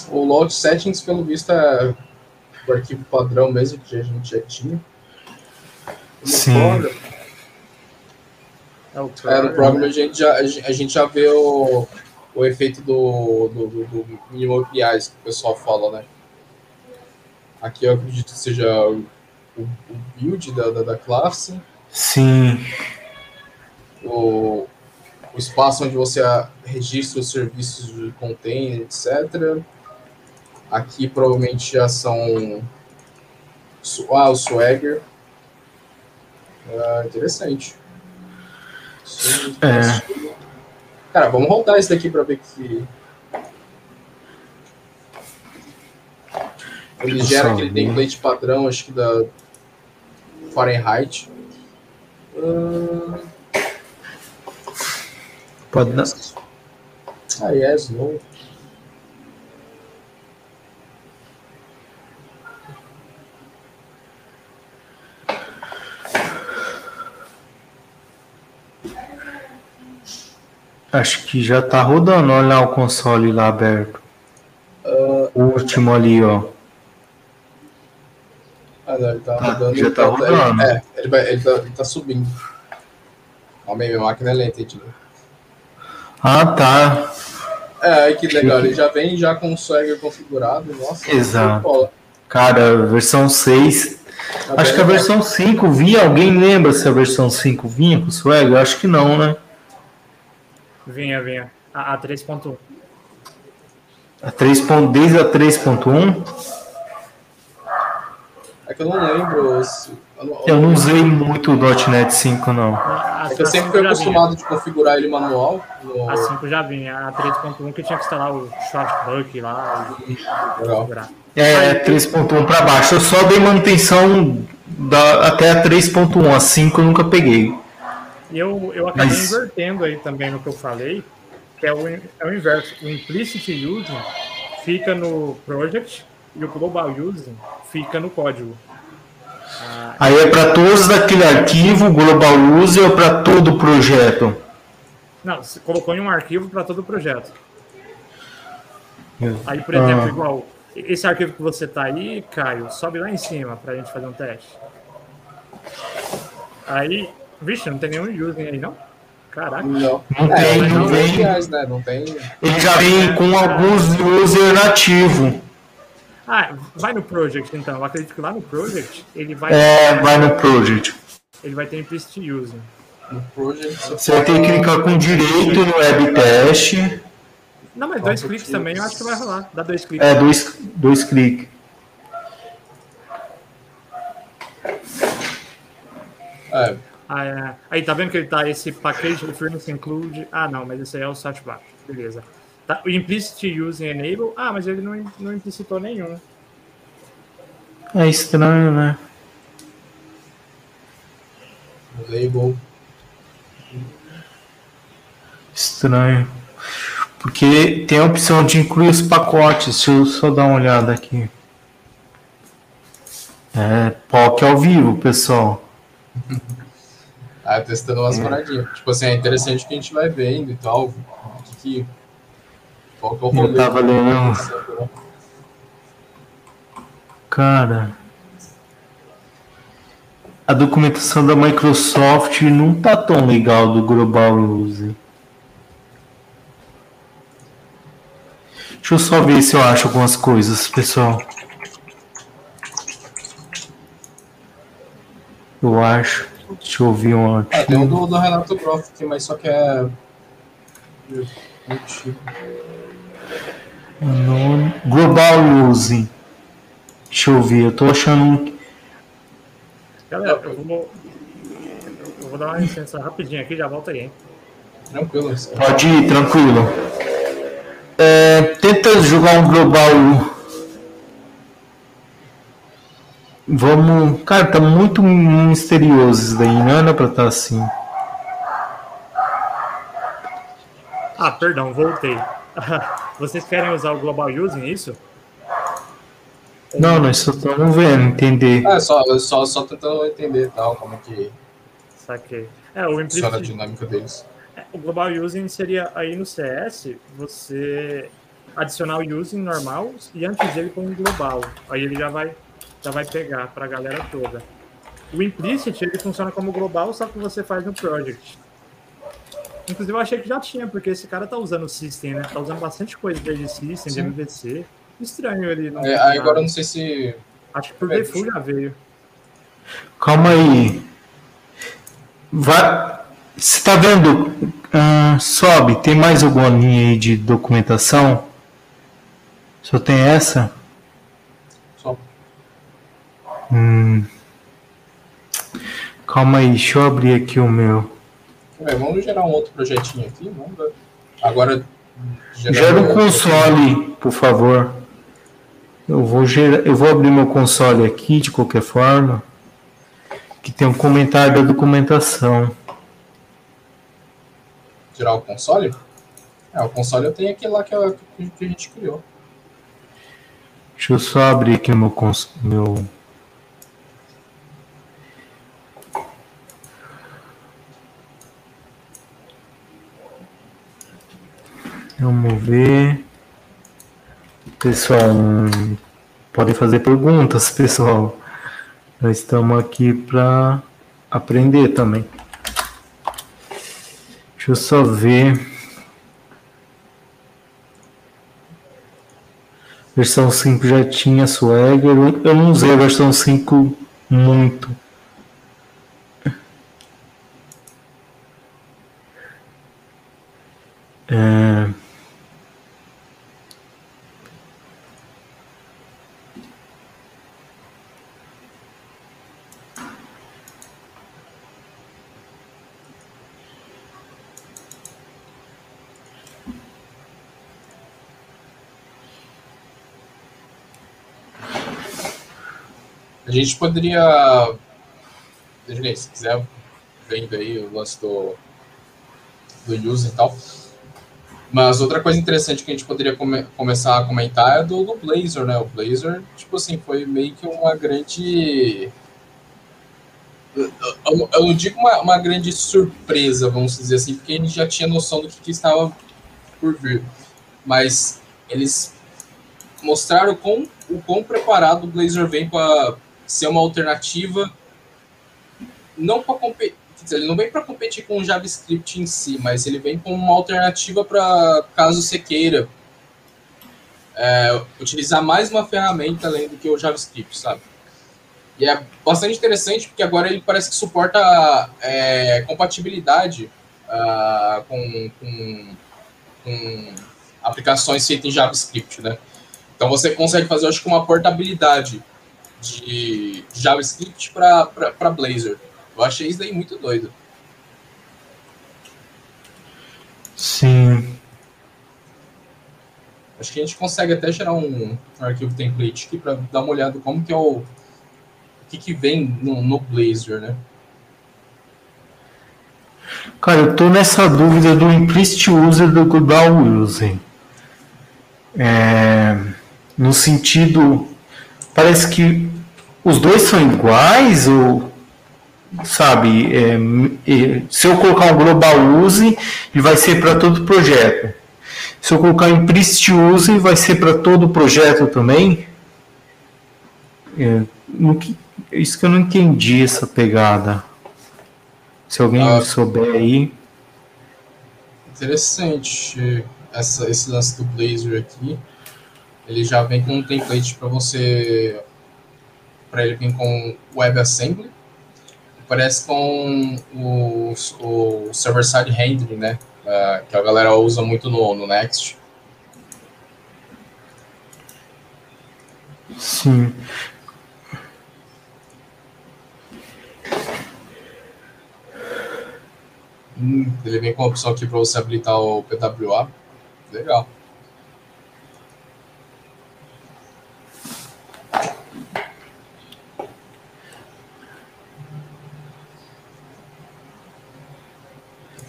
C: O log settings, pelo visto, é o arquivo padrão mesmo que a gente já tinha. No
A: Sim.
C: program,
B: É o
C: no program a gente já, a gente já vê o, o efeito do, do, do, do mínimo APIs que o pessoal fala, né? Aqui eu acredito que seja o, o build da, da, da classe,
A: Sim.
C: o, o espaço onde você registra os serviços de container, etc. Aqui provavelmente já são. Ah, o Swagger. Ah, interessante. Isso-
A: É.
C: Cara, vamos rodar isso daqui para ver que. Ele gera aquele template padrão, acho que da Fahrenheit. Hum...
A: Pode dar.
C: Ah, yes, no.
A: Acho que já tá rodando. Olha lá o console lá aberto.
C: Uh,
A: o último ali, ó.
C: Não, ele tá
A: Ah,
C: rodando.
A: já
C: ele
A: tá rodando.
C: Ele, é, ele, vai, ele, tá, ele tá subindo. Calma aí, minha máquina é lenta, gente.
A: Ah, tá.
C: É, que legal. Ele já vem já com o swagger configurado. Nossa,
A: Exato. Cara, versão 6.
C: Tá
A: Acho
C: bem
A: que a
C: legal.
A: versão 5 vinha. Alguém lembra se a versão 5 vinha com o Swag? Eu acho que não, né?
B: Vinha, vinha. A, a 3.1.
A: A 3. ponto- Desde a 3.1,
C: É que eu não lembro. Se, eu não,
A: eu não usei muito o .NET 5, não.
B: A, a,
C: é que eu sempre fui
B: 5 já
C: acostumado de configurar ele manual. No...
B: A 5 já vinha. A 3.1 que tinha que instalar o Shortbuck lá. e
C: Legal.
A: É, 3.1 para baixo. Eu só dei manutenção da, até a 3.1. A 5 eu nunca peguei.
B: E eu, eu acabei
A: Mas-
B: invertendo aí também no que eu falei, que é o, é o inverso. O implicit using fica no project e o global using fica no código. Ah,
A: Aí é para todos daquele arquivo, global user ou para todo o projeto?
B: não, você colocou em um arquivo para todo o projeto. Aí, por
A: Ah.
B: exemplo, igual esse arquivo que você tá aí, Caio, sobe lá em cima para a gente fazer um teste. Aí, vixe, não tem nenhum using aí, não? Caraca.
C: Não.
A: Não
C: é,
A: tem,
C: mas
A: não vem.
C: APIs, né? Não tem.
A: Ele já vem com alguns user nativo.
B: Ah, vai no project então. Eu acredito que lá no project ele vai,
A: É, vai no project.
B: ele vai ter implicit using.
C: No project,
A: Você vai ter que clicar com direito no web teste.
B: Não, mas dois cliques também eu acho que vai rolar. Dá dois cliques.
A: É, dois, dois cliques.
C: É,
B: Ah, é. Aí tá vendo que ele tá esse package reference include. Ah, não, mas esse aí é o Satchback. Beleza. Tá, o implicit using enable. Ah, mas ele não, não implicitou nenhum.
A: É estranho, né?
C: label.
A: Estranho. Porque tem a opção de incluir os pacotes. Deixa eu só dar uma olhada aqui. É, POC ao vivo, pessoal.
C: Ah, testando umas paradinhas. Tipo assim, é interessante que a gente vai vendo e tal. O que que. Qual que é o
A: Eu
C: rolê?
A: tava lendo.
C: né?
A: Cara. A documentação da Microsoft não tá tão legal do Global Use. Deixa eu só ver se eu acho algumas coisas, pessoal. Eu acho. Deixa eu ouvir um
C: Ah, tem um do, do Renato Groff aqui, mas só que é. Antigo.
A: Nome- Global Use. Deixa eu ver, eu tô achando. um-
B: Galera, eu vou. Eu vou dar uma licença rapidinho aqui, já volto aí, hein?
C: Tranquilo.
A: Pode ir, tranquilo. É, tenta jogar um global. Vamos. Cara, tá muito misterioso isso daí, não era pra estar assim.
B: Ah, perdão, voltei. Vocês querem usar o Global Using, isso?
A: Não, nós só estamos vendo, entender.
C: É, só, só, só tentando entender tal, como é que
B: Saquei. É, o
C: funciona a
B: implicit,
C: dinâmica deles.
B: o Global Using seria aí no CS, você adicionar o using normal e antes dele põe um global. Aí ele já vai, já vai pegar para a galera toda. O implicit ele funciona como global, só que você faz no project. Inclusive eu achei que já tinha, porque esse cara tá usando o system, né? Tá usando bastante coisa desde system, de. MVC. Estranho ele não.
C: É, aí agora eu não sei se.
B: Acho que por
C: É,
B: default já veio.
A: Calma aí. Vai. Você tá vendo? Ah, sobe. Tem mais alguma linha aí de documentação? Só tem essa?
C: Só.
A: Hum. Calma aí, deixa eu abrir aqui o meu.
C: Bem, vamos gerar um outro projetinho aqui, vamos. Agora.
A: Gera um
C: outro-
A: console, por favor. Eu vou, gerar, eu vou abrir meu console aqui de qualquer forma, que tem um comentário da documentação.
C: Tirar o console? É, o console eu tenho aquele lá que, eu, que a gente criou.
A: Deixa eu só abrir aqui o meu, meu Vamos ver. Pessoal, podem fazer perguntas, pessoal. Nós estamos aqui para aprender também. Deixa eu só ver. Versão 5 já tinha Swagger. Eu não usei a versão 5 muito. É...
C: gente poderia. Se quiser, vendo aí o lance do, do user e tal. Mas outra coisa interessante que a gente poderia come, começar a comentar é do, do Blazor, né? O Blazor, tipo assim, foi meio que uma grande. Eu, eu não digo uma, uma, grande surpresa, vamos dizer assim, porque a gente já tinha noção do que, que estava por vir. Mas eles mostraram com, o quão preparado o Blazor vem para ser uma alternativa não para competir, ele não vem para competir com o JavaScript em si, mas ele vem como uma alternativa para caso você queira é, utilizar mais uma ferramenta além do que o JavaScript, sabe? E é bastante interessante porque agora ele parece que suporta é, compatibilidade uh, com, com, com, aplicações feitas em JavaScript, né? Então você consegue fazer, acho que, uma portabilidade de JavaScript para Blazor. Eu achei isso daí muito doido.
A: Sim.
C: Acho que a gente consegue até gerar um, um arquivo template aqui para dar uma olhada como que é o, o que, que vem no, no Blazor, né?
A: Cara, eu tô nessa dúvida do implicit user do global user. É, no sentido, parece que os dois são iguais ou sabe é, é, se eu colocar um global use ele vai ser para todo o projeto. Se eu colocar um implicit use vai ser para todo o projeto também? É, que, isso que eu não entendi essa pegada. Se alguém ah, souber aí.
C: Interessante essa, esse lance do Blazor aqui. Ele já vem com um template para você para ele vir com WebAssembly, parece com o, o server-side rendering, né? Uh, que a galera usa muito no, no Next.
A: Sim.
C: Hum, ele vem com a opção aqui para você habilitar o PWA. Legal.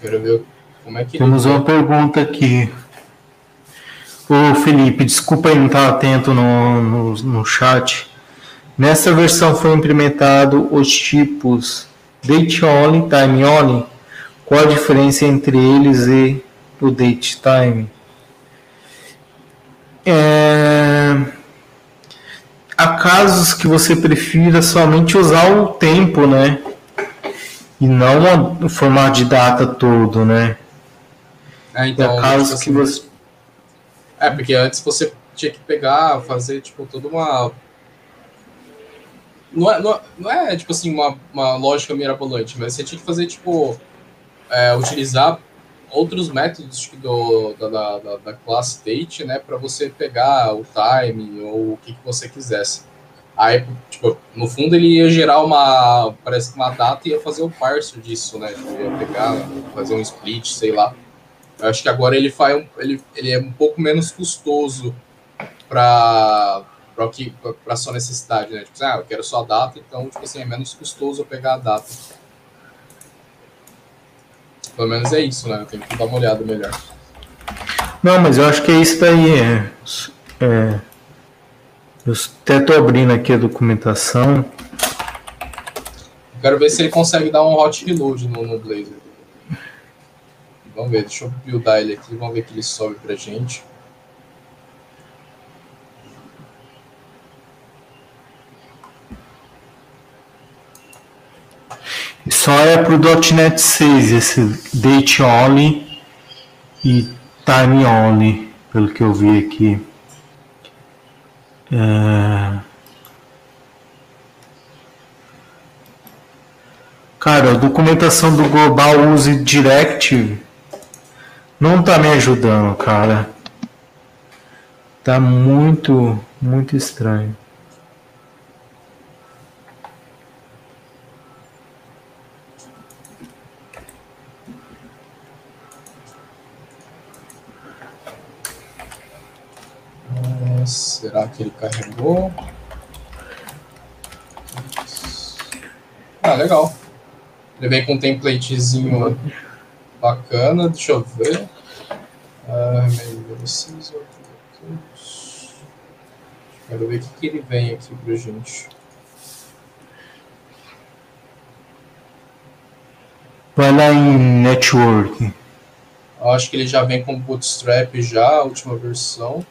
C: Quero ver como é que.
A: Temos uma pergunta aqui. Ô Felipe, desculpa aí não estar atento no, no, no chat. Nessa versão foi implementado os tipos date only, time only. Qual a diferença entre eles e o date time? É... Há casos que você prefira somente usar o tempo, né? E não o formato de data todo, né?
C: É, então, é caso tipo que assim, você... É, porque antes você tinha que pegar, fazer, tipo, toda uma... Não é, não, não é tipo assim, uma, uma lógica mirabolante, mas você tinha que fazer, tipo, é, utilizar outros métodos do, da, da, da classe date, né, para você pegar o time ou o que, que você quisesse. Aí, tipo, no fundo ele ia gerar uma, parece que uma data e ia fazer o parser disso, né? Tipo, ia pegar, fazer um split, sei lá. Eu acho que agora ele faz um, ele, ele é um pouco menos custoso para para sua necessidade, né? Tipo, assim, ah, eu quero só a data, então, tipo assim, é menos custoso eu pegar a data. Pelo menos é isso, né? Eu tenho que dar uma olhada melhor.
A: Não, mas eu acho que é isso daí. É, é, eu até estou abrindo aqui a documentação.
C: quero ver se ele consegue dar um hot reload no, no Blazor. Vamos ver, deixa eu buildar ele aqui, vamos ver que ele sobe pra gente.
A: Só é pro .NET 6 esse date only e time only, pelo que eu vi aqui. É... Cara, a documentação do Global Use Directive não tá me ajudando, cara. Tá muito, muito estranho.
C: Será que ele carregou? Ah, legal. Ele vem com um templatezinho bacana, deixa eu ver. Ah, Quero ver o que, que ele vem aqui pra gente.
A: Vai lá em Network.
C: acho que ele já vem com Bootstrap já, a última versão.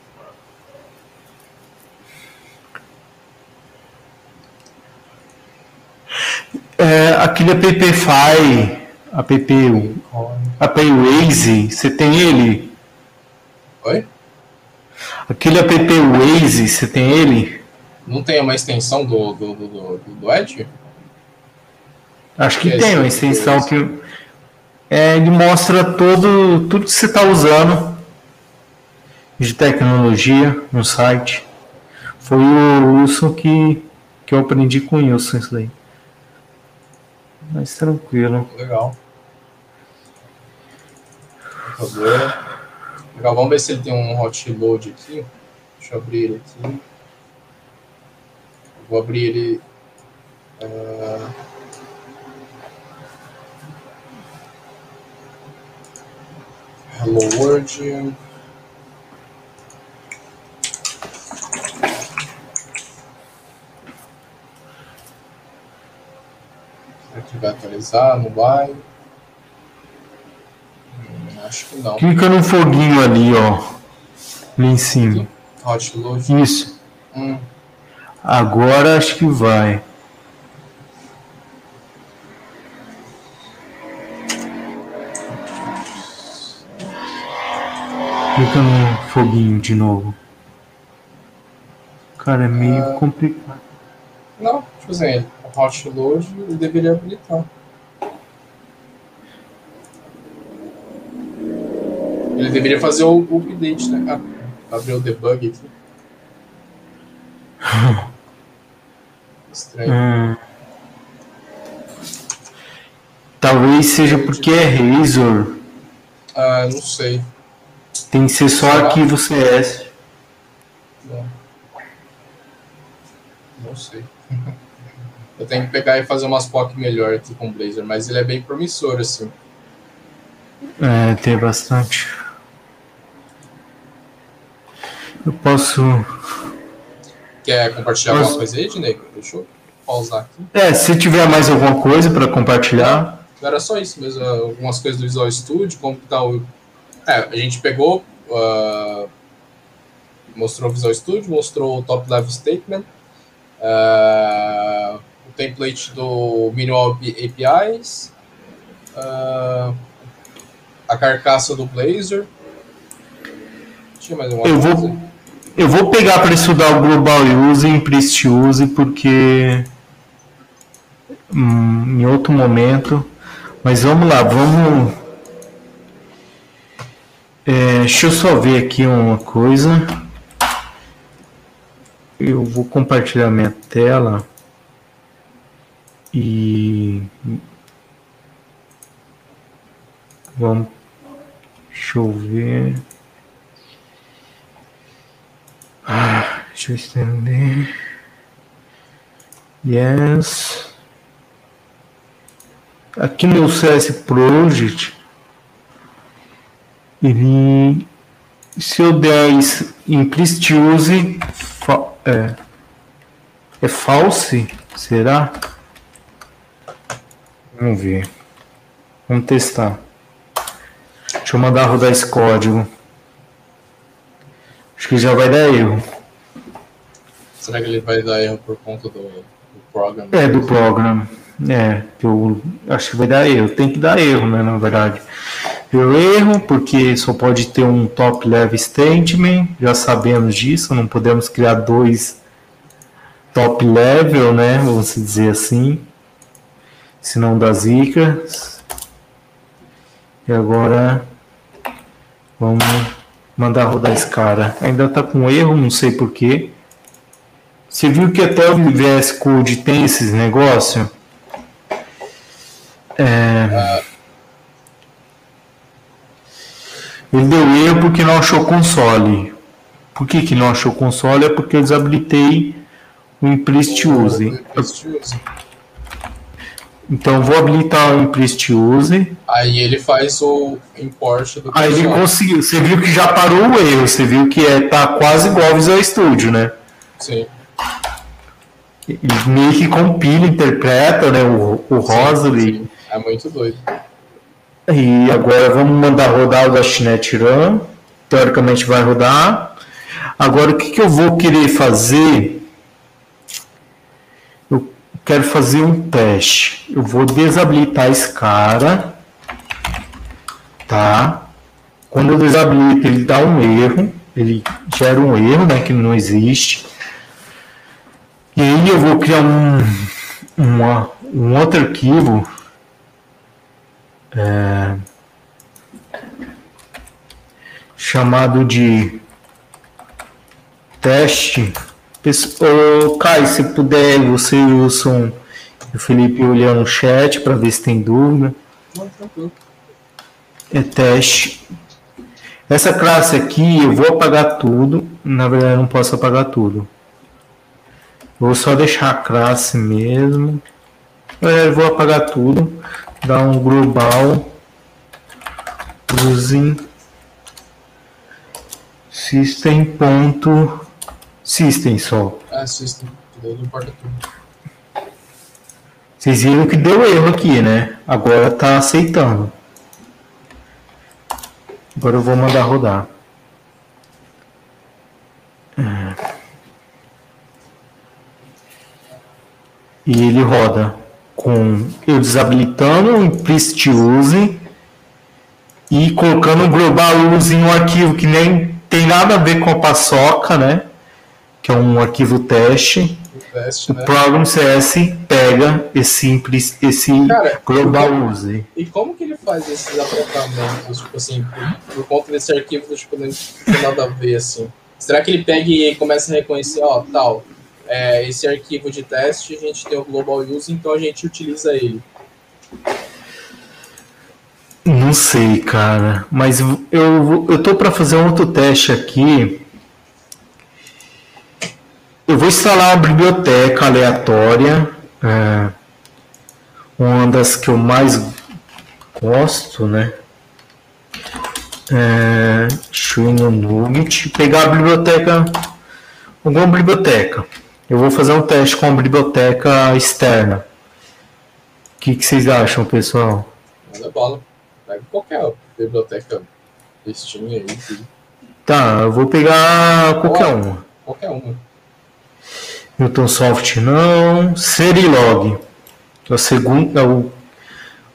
A: É, aquele appfy, app, app Waze, você tem ele?
C: Oi?
A: Aquele app Waze, você tem ele?
C: Não tem uma extensão do, do, do, do, do Edge?
A: Acho que, que tem uma extensão que é, ele mostra todo, tudo que você está usando de tecnologia no site. Foi o Wilson que, que eu aprendi com o Wilson isso daí. Mas tranquilo.
C: Legal. Legal, vamos ver se ele tem um hot load aqui. Deixa eu abrir ele aqui. Vou abrir ele. Uh... Hello World. Que vai atualizar, não vai? Hum, acho que não.
A: Clica no foguinho ali, ó. Ali em cima.
C: Hot load.
A: Isso. Hum. Agora acho que vai. Clica no foguinho de novo. Cara, é meio ah, complicado.
C: Não, tipo assim, hot load, ele deveria habilitar. Ele deveria fazer o, o update, né? Ah, abrir o debug aqui. Estranho. Hum.
A: Talvez seja porque é Razor.
C: Ah, não sei.
A: Tem que ser só Será? arquivo CS.
C: Não. Não sei. Eu tenho que pegar e fazer umas POC melhor aqui com o Blazor, mas ele é bem promissor, assim.
A: É, tem bastante. Eu posso.
C: Quer compartilhar posso... alguma coisa aí, Dinego? Deixa eu pausar aqui.
A: É, se tiver mais alguma coisa para compartilhar.
C: Era só isso mesmo, algumas coisas do Visual Studio, como que tá o. É, a gente pegou. Uh... Mostrou o Visual Studio, mostrou o Top Level Statement. Uh o template do Minimal APIs, uh, a carcaça do Blazor. Tinha mais alguma
A: eu coisa? Vou, eu vou pegar para estudar o Global Use e Priest Use, porque hum, em outro momento. Mas vamos lá, vamos. É, deixa eu só ver aqui uma coisa. Eu vou compartilhar minha tela. E vamos deixa eu ver. Ah, Deixa eu estender. Yes. Aqui no CS Project, ele, se eu der implicit use, é, é false, será? Vamos ver. Vamos testar. Deixa eu mandar rodar esse código. Acho que já vai dar erro.
C: Será que ele vai dar erro por conta do, do
A: programa? É, do programa. É, eu acho que vai dar erro. Tem que dar erro, né, na verdade. Eu erro porque só pode ter um top level statement, já sabemos disso, não podemos criar dois top level, né, vamos dizer assim, senão dá zica. E agora vamos mandar rodar esse cara. Ainda tá com erro, não sei porquê. Você viu que até o VS Code tem esses negócios? É... Ele deu erro porque não achou console. Por que, que não achou console? É porque eu desabilitei o implicit use. Então vou habilitar o implicit use.
C: Aí ele faz o import do
A: Aí ele conseguiu. Você viu que já parou o erro. Você viu que é, tá quase igual ao Visual Studio, né?
C: Sim.
A: Ele meio que compila, interpreta né, o, o Rosary.
C: É muito doido.
A: E agora vamos mandar rodar o Dashnet Run. Teoricamente vai rodar. Agora o que, que eu vou querer fazer? Quero fazer um teste. Eu vou desabilitar esse cara. Tá? Quando eu desabilito, ele dá um erro. Ele gera um erro, né? Que não existe. E aí eu vou criar um, uma, um outro arquivo é, chamado de teste. Ô, Caio, se puder, você e o Wilson e o Felipe olhando no chat para ver se tem dúvida. É teste. Essa classe aqui eu vou apagar tudo. Na verdade, eu não posso apagar tudo. Vou só deixar a classe mesmo. Eu vou apagar tudo dar um global using system ponto system só.
C: Ah, system, não importa tudo.
A: Vocês viram que deu erro aqui, né? Agora tá aceitando. Agora eu vou mandar rodar. É. E ele roda com eu desabilitando o implicit use e colocando um global use em um arquivo que nem tem nada a ver com a paçoca, né? Que é um arquivo teste.
C: Teste,
A: o né? Program CS pega esse, esse Cara, global use.
C: E como que ele faz esses apontamentos, tipo assim, por, por conta desse arquivo, tipo, não tem nada a ver, assim? Será que ele pega e começa a reconhecer, ó, tal, é, esse arquivo de teste, a gente tem o Global Use, então a gente utiliza ele.
A: Não sei, cara, mas eu, eu tô para fazer um outro teste aqui. Eu vou instalar uma biblioteca aleatória, é, uma das que eu mais gosto, né? É, Nugget, pegar a biblioteca, alguma biblioteca. Eu vou fazer um teste com a biblioteca externa. O que, que vocês acham, pessoal?
C: Manda bola. Pega qualquer biblioteca Steam aí.
A: Tá, eu vou pegar qualquer Qual? uma.
C: Qualquer uma.
A: Newton Soft não. Serilog. A segunda. O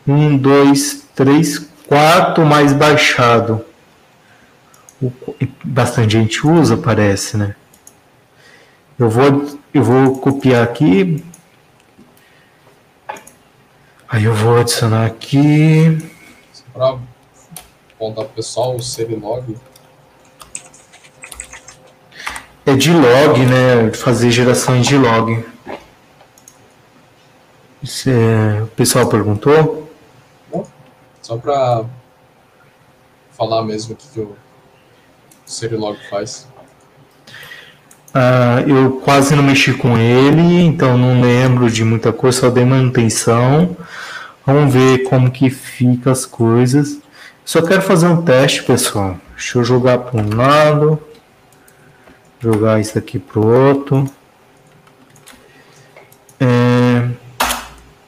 A: 1, 2, 3, 4 mais baixado. Bastante gente usa, parece, né? Eu vou, eu vou copiar aqui. Aí eu vou adicionar aqui.
C: Para contar o pessoal, o Serilog.
A: É de log, né? Fazer gerações de log. É... O pessoal perguntou?
C: Só para falar mesmo o que, o Serilog faz.
A: Uh, eu quase não mexi com ele, então não lembro de muita coisa, só dei manutenção. Vamos ver como que fica as coisas. Só quero fazer um teste, pessoal. Deixa eu jogar para um lado, jogar isso aqui para o outro. É,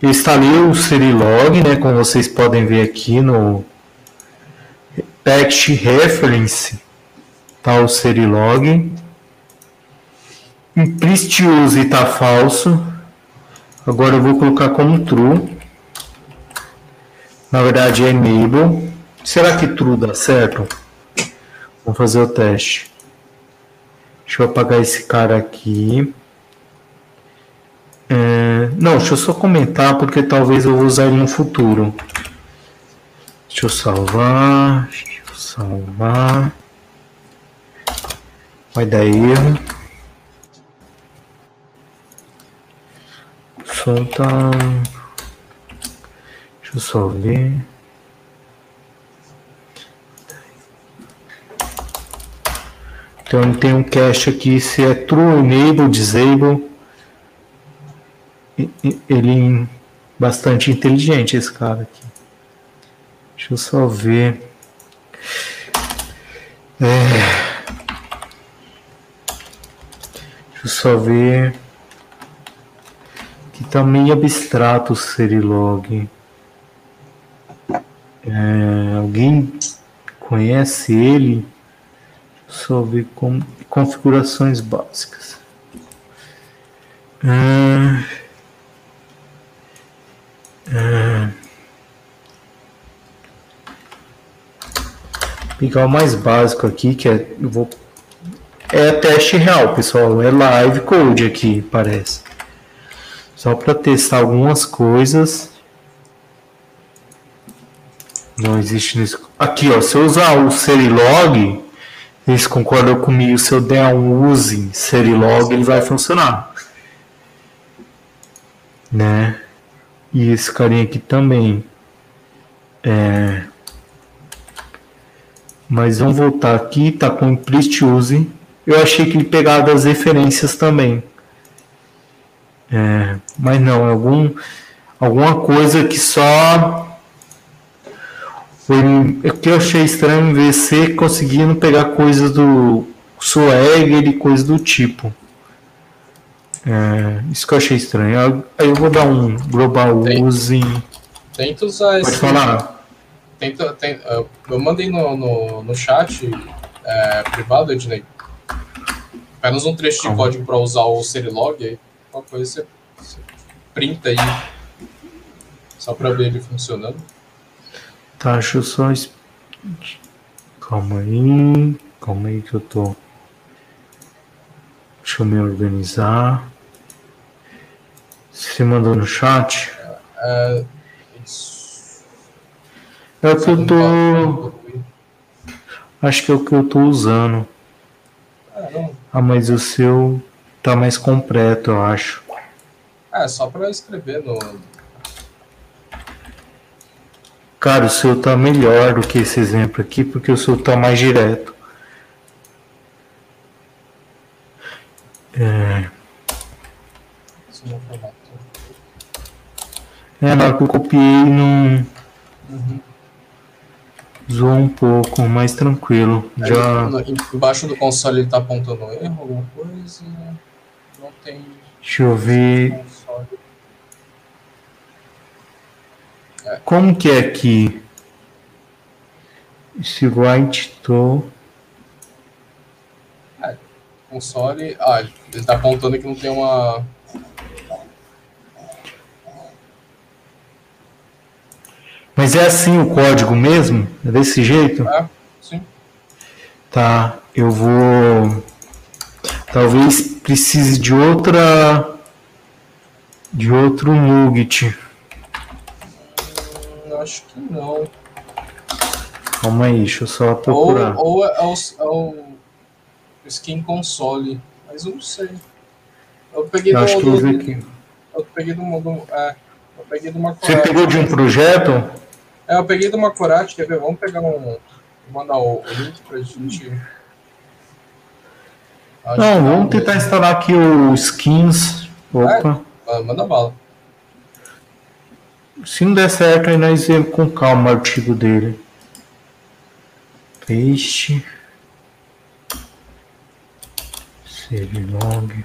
A: eu instalei o Serilog, né, como vocês podem ver aqui no text reference, tá o Serilog. Implist use está falso. Agora eu vou colocar como true. Na verdade é enable. Será que true dá certo? Vamos fazer o teste. Deixa eu apagar esse cara aqui. É, não, deixa eu só comentar porque talvez eu vou usar ele no futuro. Deixa eu salvar. Deixa eu salvar. Vai dar erro. Solta. Deixa eu só ver. Então tem um cache aqui se é true, enable, disable. Ele é bastante inteligente esse cara aqui. Deixa eu só ver. É... Deixa eu só ver. Que tá meio abstrato o Serilog. É... Alguém conhece ele? Sobre com, configurações básicas. Ah, ah, pegar o mais básico aqui, que é, eu vou, é teste real, pessoal, é live code aqui, parece. Só para testar algumas coisas. Não existe nisso. Aqui, ó, se eu usar o Serilog, eles concordam comigo, se eu der um use Serilog, ele vai funcionar. Né? E esse carinha aqui também. É... Mas vamos voltar aqui, tá com implicit use. Eu achei que ele pegava as referências também. É... Mas não, é algum, alguma coisa que só foi o que eu achei estranho ver você conseguindo pegar coisas do Swagger e coisas do tipo. É, isso que eu achei estranho. Aí eu vou dar um global use.
C: Tenta usar
A: Pode esse. Pode falar.
C: Tenta, tenta, eu mandei no, no, no chat é, privado, Ednei. Apenas um trecho Calma. de código para usar o Serilog. Aí qualquer coisa você, você printa aí. Só para ver ele funcionando.
A: Tá, deixa eu só. Calma aí. Calma aí que eu tô. Deixa eu me organizar. Você mandou no chat? É, isso. É o que eu tô. Acho que é o que eu tô usando. Ah, mas o seu tá mais completo, eu acho.
C: É, só para escrever no,
A: Cara, o seu tá melhor do que esse exemplo aqui, porque o seu tá mais direto. É. É, na hora que eu copiei não. Uhum. Zoou um pouco, mais tranquilo. Já...
C: Embaixo do console ele tá apontando erro, alguma coisa. Não tem.
A: Deixa eu ver. Como que é aqui? Esse right to.
C: É, console. Ah, ele está apontando que não tem uma.
A: Mas é assim o código mesmo? É desse jeito?
C: É, sim.
A: Tá, eu vou. Talvez precise de outra. De outro nugget
C: acho que não.
A: Calma aí, deixa eu só procurar.
C: Ou, ou é, o, é o skin console, mas eu não sei. Eu peguei
A: eu do, acho que eu aqui.
C: Eu peguei do, do é, eu peguei de uma
A: Você pegou de um projeto?
C: É, eu peguei de uma Corate, quer ver? Vamos pegar um. Vou mandar o, link pra gente
A: Não, vamos tentar instalar aqui o skins. Opa.
C: É, manda bala.
A: Se não der certo, aí nós vemos com calma o artigo dele. Paste. Save log.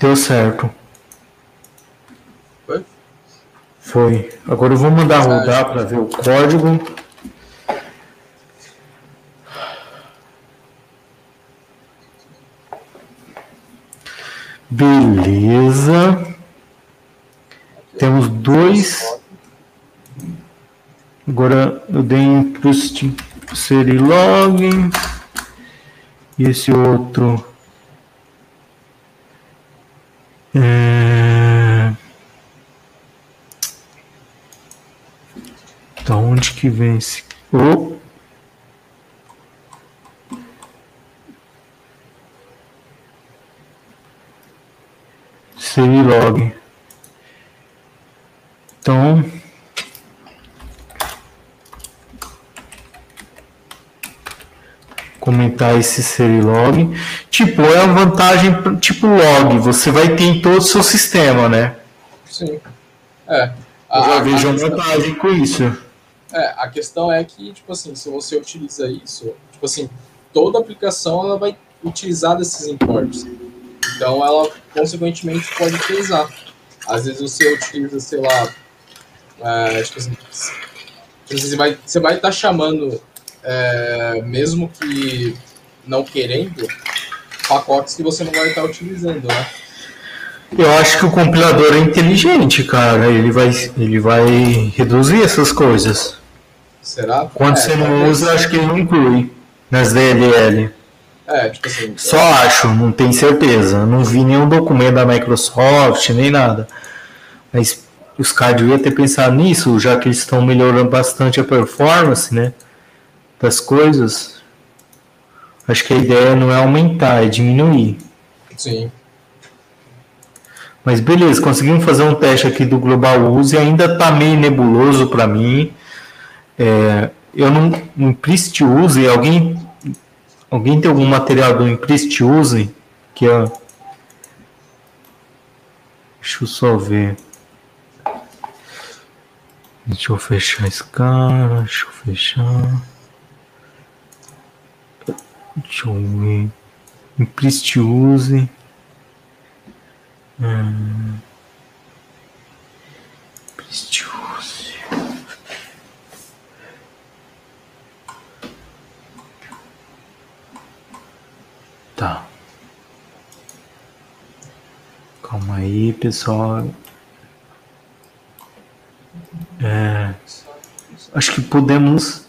A: Deu certo.
C: Foi?
A: Foi. Agora eu vou mandar rodar para ver o código. Beleza. Temos dois. Agora eu dei um Serilog. E esse outro É... Da onde que vem esse. Oh. Serilog. Então. comentar esse Serilog. Tipo, é uma vantagem tipo log, você vai ter em todo o seu sistema, né?
C: Sim. É.
A: Eu já vejo uma vantagem com isso.
C: É, a questão é que, tipo assim, se você utiliza isso, tipo assim, toda aplicação ela vai utilizar desses imports. Então ela, consequentemente, pode utilizar. Às vezes você utiliza, sei lá, é, tipo assim, você vai estar você vai tá chamando é, mesmo que não querendo, pacotes que você não vai estar utilizando, né?
A: Eu acho que o compilador é inteligente, cara. Ele vai, ele vai reduzir essas coisas.
C: Será?
A: Quando é, você não usa, acho que ele não inclui nas DLL.
C: É, tipo assim.
A: Só é... acho, não tenho certeza. Não vi nenhum documento da Microsoft, nem nada. Mas os caras deviam ter pensado nisso, já que eles estão melhorando bastante a performance, né? das coisas, acho que a ideia não é aumentar, é diminuir.
C: Sim.
A: Mas beleza, conseguimos fazer um teste aqui do Global Use, ainda está meio nebuloso para mim. É, eu não. Imprist Use, alguém, alguém tem algum material do Imprist Use? Que é. Deixa eu só ver. Deixa eu fechar esse cara, deixa eu fechar. Deixa eu ver. Imprist use. Hum. Tá. Calma aí, pessoal. É, acho que podemos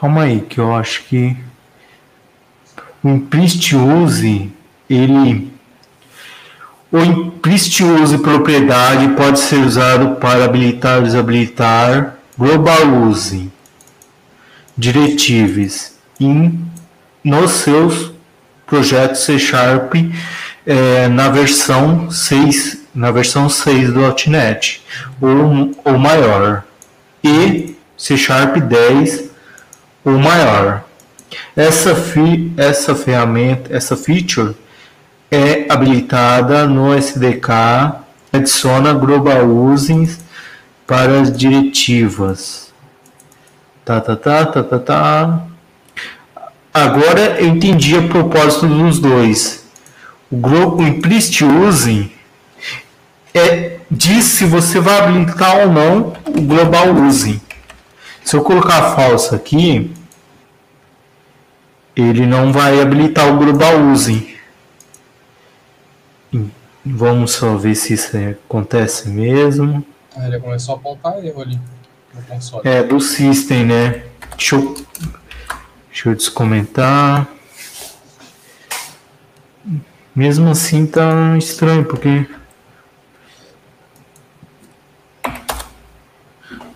A: Calma aí, que eu acho que o imprist use, ele o imprist use propriedade pode ser usado para habilitar ou desabilitar global use diretives em nos seus projetos C Sharp é, na versão 6 na versão 6 do .NET ou, ou maior. E C Sharp 10 o maior. Essa, fi, essa ferramenta, essa feature é habilitada no SDK, adiciona global using para as diretivas. Tá, tá, tá, tá, tá, tá. Agora eu entendi a propósito dos dois. O, o implicit using é diz se você vai habilitar ou não o global using. Se eu colocar falso aqui, ele não vai habilitar o global using. Vamos só ver se isso acontece mesmo.
C: Ah, ele começou a apontar erro ali no console.
A: É, do system, né? Deixa eu, deixa eu descomentar. Mesmo assim tá estranho, porque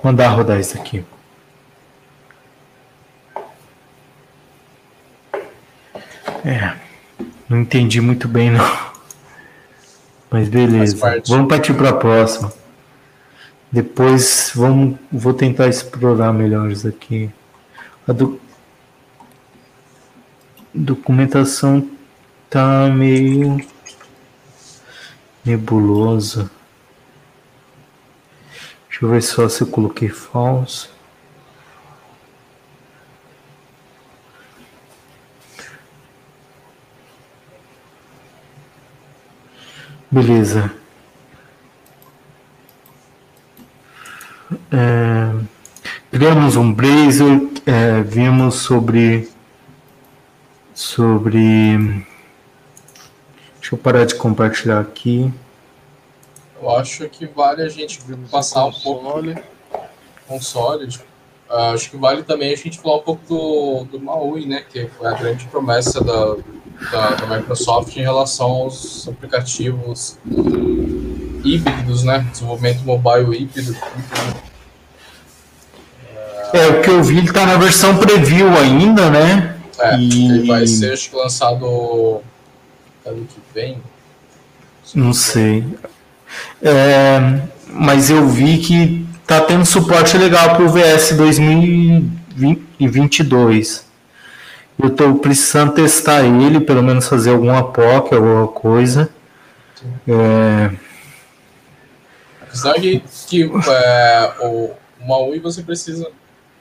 A: mandar rodar isso aqui. É, não entendi muito bem não. Mas beleza. Vamos partir para a próxima. Depois vamos, vou tentar explorar melhor isso aqui. A do, documentação tá meio nebulosa. Deixa eu ver só se eu coloquei falso. Beleza. É, criamos um Blazor, é, vimos sobre sobre deixa eu parar de compartilhar aqui.
C: Eu acho que vale a gente passar um pouco console. Tipo, acho que vale também a gente falar um pouco do, do Maui, né? Que foi a grande promessa da, da, da Microsoft em relação aos aplicativos híbridos, né? Desenvolvimento mobile híbrido.
A: É, o que eu vi, ele tá na versão preview ainda, né?
C: É, e... ele vai ser acho que lançado ano que vem.
A: Não sei. É, mas eu vi que tá tendo suporte legal pro VS 2022. Eu estou precisando testar ele, pelo menos fazer alguma POC, alguma coisa. É...
C: Apesar de que é, o MAUI você precisa,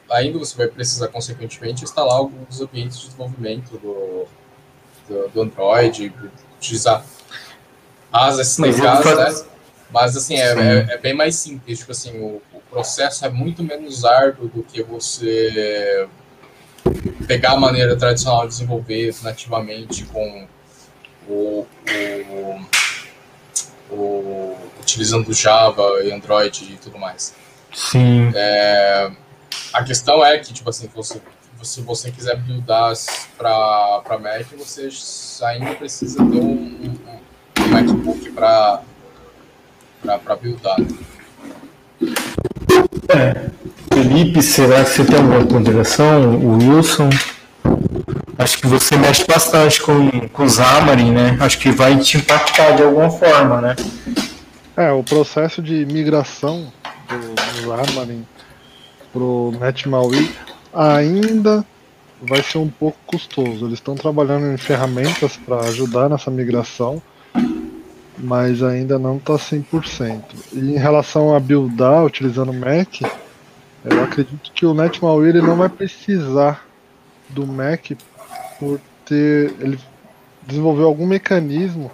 C: ainda você vai precisar consequentemente instalar alguns ambientes de desenvolvimento do, do, do Android, utilizar as SDKs, né? Mas assim, é, é, é, bem mais simples, tipo assim, o, o processo é muito menos árduo do que você pegar a maneira tradicional de desenvolver nativamente com o, o, o utilizando Java e Android e tudo mais.
A: Sim.
C: É, a questão é que, tipo assim, você, se você quiser buildar para Mac, você ainda precisa ter um, um, MacBook para buildar.
A: É. Felipe, será que você tem alguma ponderação? O Wilson? Acho que você mexe bastante com, com o Xamarin, né? Acho que vai te impactar de alguma forma, né?
D: É, o processo de migração do, do Xamarin pro NetMaui ainda vai ser um pouco custoso. Eles estão trabalhando em ferramentas para ajudar nessa migração, mas ainda não está 100%. E em relação a buildar utilizando Mac, eu acredito que o NetMaui ele não vai precisar do Mac por ter ele desenvolveu algum mecanismo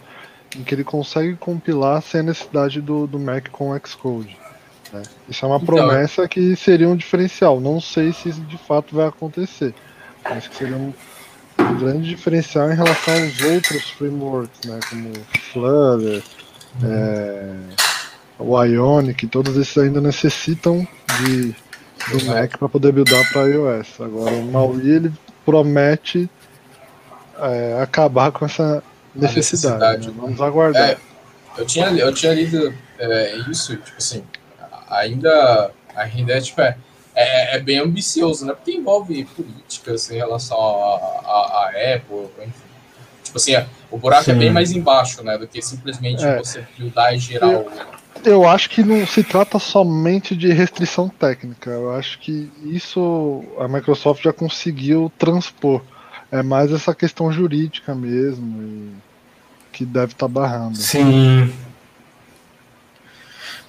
D: em que ele consegue compilar sem a necessidade do, do Mac com o Xcode. Né? Isso é uma então, promessa que seria um diferencial. Não sei se isso de fato vai acontecer, mas que seria um, um grande diferencial em relação aos outros frameworks, né? como Flutter, uhum. é, o Ionic, todos esses ainda necessitam de do Mac para poder buildar para iOS. Agora o Maui ele promete é, acabar com essa necessidade. necessidade né? Vamos aguardar.
C: É, eu, tinha, eu tinha lido é, isso, tipo assim, ainda, ainda é, tipo, é, é, é, bem ambicioso, né? Porque envolve políticas em relação a, a, a Apple, enfim. Tipo assim, o buraco Sim. é bem mais embaixo, né? Do que simplesmente é. você buildar e gerar eu, o
D: eu acho que não se trata somente de restrição técnica. Eu acho que isso a Microsoft já conseguiu transpor. É mais essa questão jurídica mesmo, que deve estar tá barrando.
A: Sim.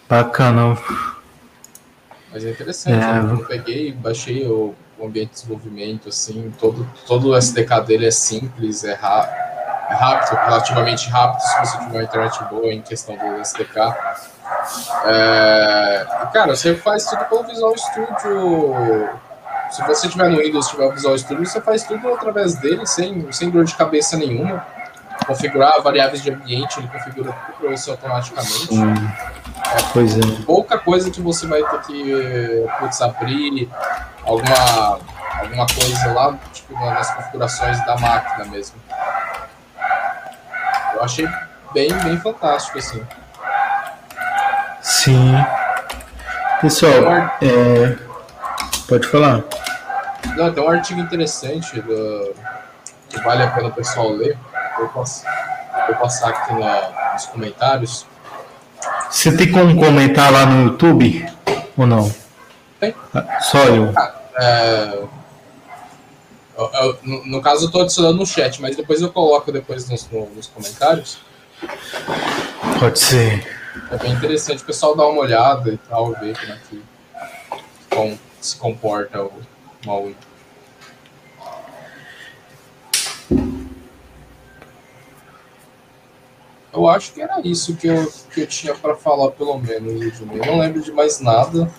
A: Bacana.
C: Mas é interessante, é. Né? eu peguei, baixei o, ambiente de desenvolvimento, assim, todo, todo o SDK dele é simples, é, é rápido, relativamente rápido, se você tiver uma internet boa em questão do SDK. É, cara, você faz tudo pelo Visual Studio. Se você tiver no Windows tiver o Visual Studio, você faz tudo através dele, sem, sem dor de cabeça nenhuma. Configurar variáveis de ambiente, ele configura tudo para você automaticamente.
A: Hum.
C: É, pois é. Pouca coisa que você vai ter que putz, abrir alguma, alguma coisa lá, tipo, nas configurações da máquina mesmo. Eu achei bem, bem fantástico, assim.
A: Sim. Pessoal, é... pode falar.
C: Não, tem um artigo interessante do... que vale a pena o pessoal ler. Vou passar, Vou passar aqui na... nos comentários.
A: Você tem como comentar lá no YouTube ou não?
C: Tem.
A: Só eu.
C: Ah, é... eu, eu no, no, caso, eu estou adicionando no chat, mas depois eu coloco depois nos, nos comentários.
A: Pode ser.
C: É bem interessante o pessoal dar uma olhada e tal, ver como é que se comporta o Maui. Eu acho que era isso que eu, que eu tinha para falar, pelo menos, Eu não lembro de mais nada.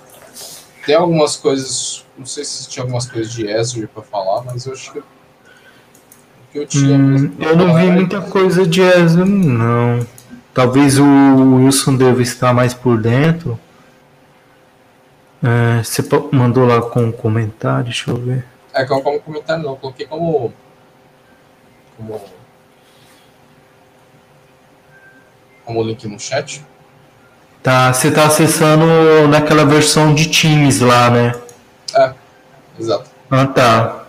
C: Tem algumas coisas, não sei se tinha algumas coisas de Ezra para falar, mas eu acho que,
A: eu tinha. Hum, eu não vi muita coisa de Ezra, não. Talvez o Wilson deva estar mais por dentro. É, você mandou lá com um comentário, deixa eu ver.
C: É, como comentário não, coloquei como. como. como link no chat.
A: Tá, você tá acessando naquela versão de Teams lá, né?
C: É, exato.
A: Ah, tá.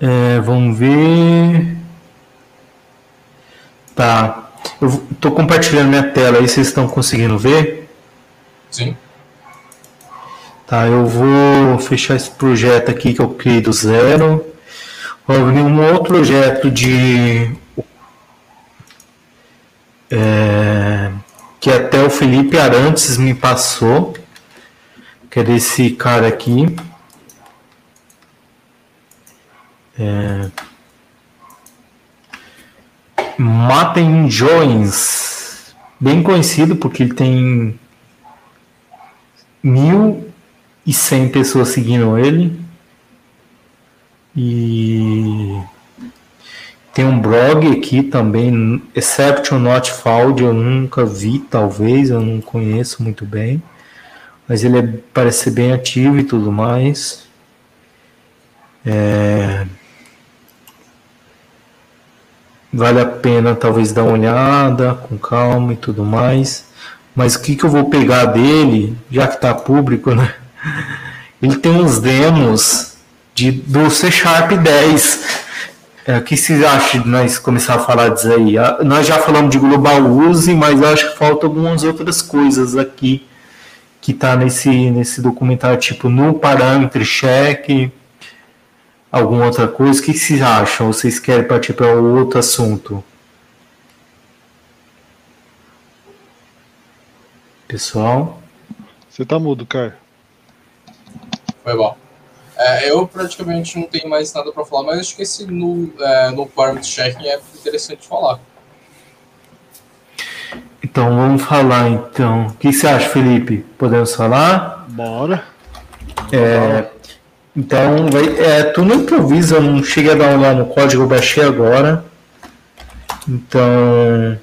A: É, vamos ver. Tá. Eu estou compartilhando minha tela aí, vocês estão conseguindo ver?
C: Sim.
A: Tá, eu vou fechar esse projeto aqui que eu criei do zero. Vou abrir um outro projeto de. É, que até o Felipe Arantes me passou, que é desse cara aqui. É, Matem Jones, bem conhecido porque ele tem mil e cem pessoas seguindo ele. E tem um blog aqui também, Exception Not Found, eu nunca vi, talvez, eu não conheço muito bem. Mas ele é, parece ser bem ativo e tudo mais. É... Vale a pena talvez dar uma olhada com calma e tudo mais. Mas o que, que eu vou pegar dele, já que está público, né? Ele tem uns demos de, do C Sharp 10. É, o que vocês acham de nós começar a falar disso aí? Ah, nós já falamos de Global Use, mas eu acho que faltam algumas outras coisas aqui que está nesse, nesse documentário, tipo no parâmetro check, alguma outra coisa? O que vocês acham? Ou vocês querem partir para outro assunto? Pessoal?
D: Você tá mudo, cara.
C: Foi bom. É, eu praticamente não tenho mais nada para falar, mas acho que esse no, é, no Parameter Checking é interessante falar.
A: Então vamos falar então. O que você acha, Felipe? Podemos falar?
D: Bora.
A: É, então, vai, é, tu não improvisa, eu não cheguei a dar uma olhada no código, eu baixei agora. Então,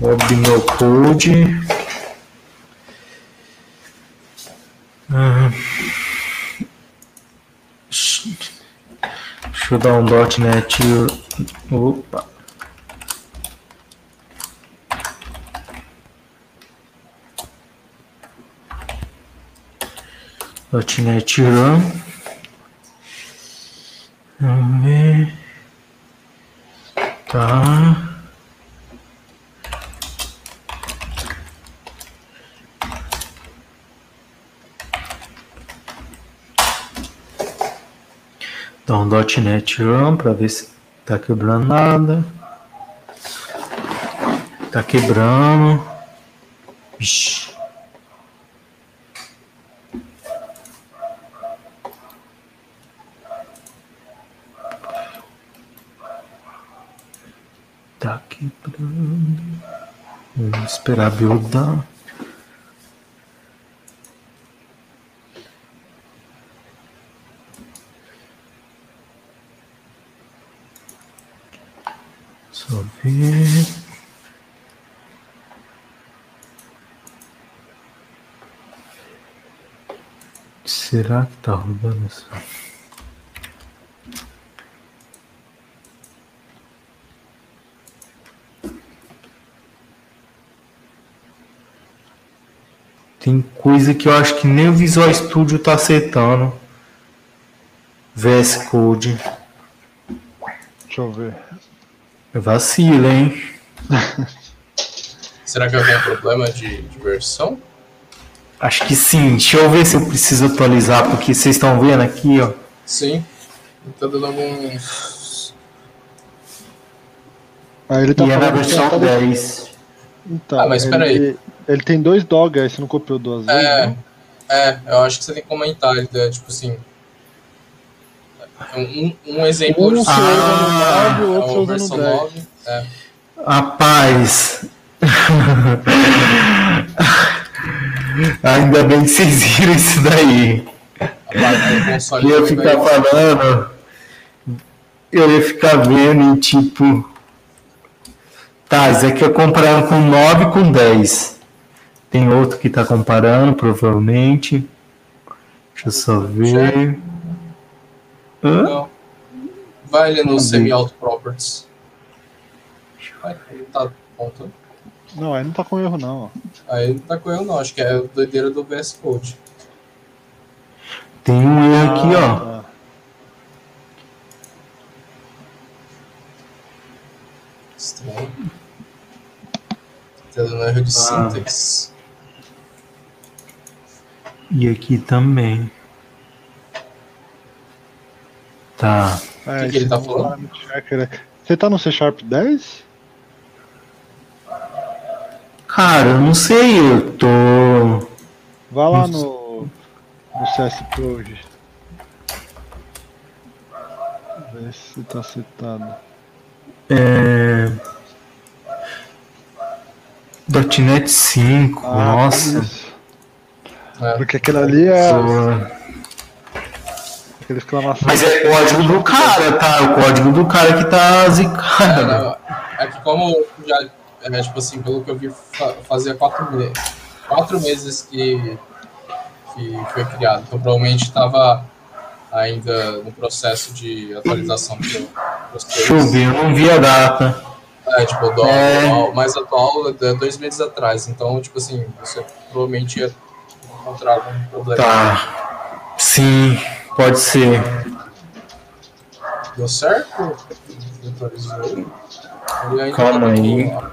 A: vou abrir meu code. Ah, deixa eu dar um .NET. Opa. .NET Run. Vamos ver. Tá. Então, .NET Run para ver se tá quebrando nada. Tá quebrando. Ixi. Tá quebrando. Vamos esperar buildar. Só ver. Será que tá rodando isso? Tem coisa que eu acho que nem o Visual Studio tá aceitando. VS Code.
D: Deixa eu ver.
A: Vacila, hein?
C: Será que alguém tem problema de, de versão?
A: Acho que sim. Deixa eu ver se eu preciso atualizar, porque vocês estão vendo aqui, ó.
C: Sim. Tá dando alguns.
D: Ah, ele tá
A: e é na versão
D: tá-
A: 10.
D: Então,
C: Ah, mas
D: ele,
C: peraí.
D: Ele tem dois dog aí, você não copiou duas vezes?
C: É,
D: né?
C: é, eu acho que você tem que comentar, é, tipo assim. Um, um exemplo
D: Um
C: de
D: você
A: Ah,
D: usa no 9, o
C: é
D: outro
C: versão
D: no 10.
C: 9. É.
A: Rapaz. Ainda bem que vocês viram isso daí. Eu ia ficar falando. Eu ia ficar vendo e tipo. Tá, isso aqui é comparando com 9 com 10. Tem outro que tá comparando, provavelmente. Deixa eu só ver. Hã?
C: Não. Vai ali no semi-auto properties. Vai, tá apontando.
D: Não, aí não tá com erro não.
C: Aí não tá com eu não, acho que é a doideira do VS Code.
A: Tem um erro aqui, ó.
D: Tá.
C: Estranho. Tá dando erro de
A: Ah.
C: sintaxe.
A: E aqui também. Tá.
D: É,
C: que que ele tá
D: esse
C: falando?
D: é- Você tá no C Sharp 10?
A: Cara, eu não sei, eu tô.
D: Vá lá no, no CS Proj. Vê se tá citado.
A: É... .NET 5,
D: Ah,
A: nossa.
D: isso.
C: É.
D: Porque aquele ali é
A: Só-
D: aquele exclamação.
A: Mas é código do cara, tá? É o código do cara que tá
C: É,
A: zicado.
C: não, é que como já, é, tipo assim, pelo que eu vi, fa- fazia quatro, me quatro meses que, que foi criado. Então provavelmente estava ainda no processo de atualização
A: Deixa eu ver, eu não vi a data.
C: É, tipo, o dólar
A: É.
C: atual- mais atual é dois meses atrás. Então, tipo assim, você provavelmente ia encontrar algum problema.
A: Tá. Sim, pode ser.
C: Deu certo? Atualizou.
A: Calma
C: tá
A: aí.
C: erro.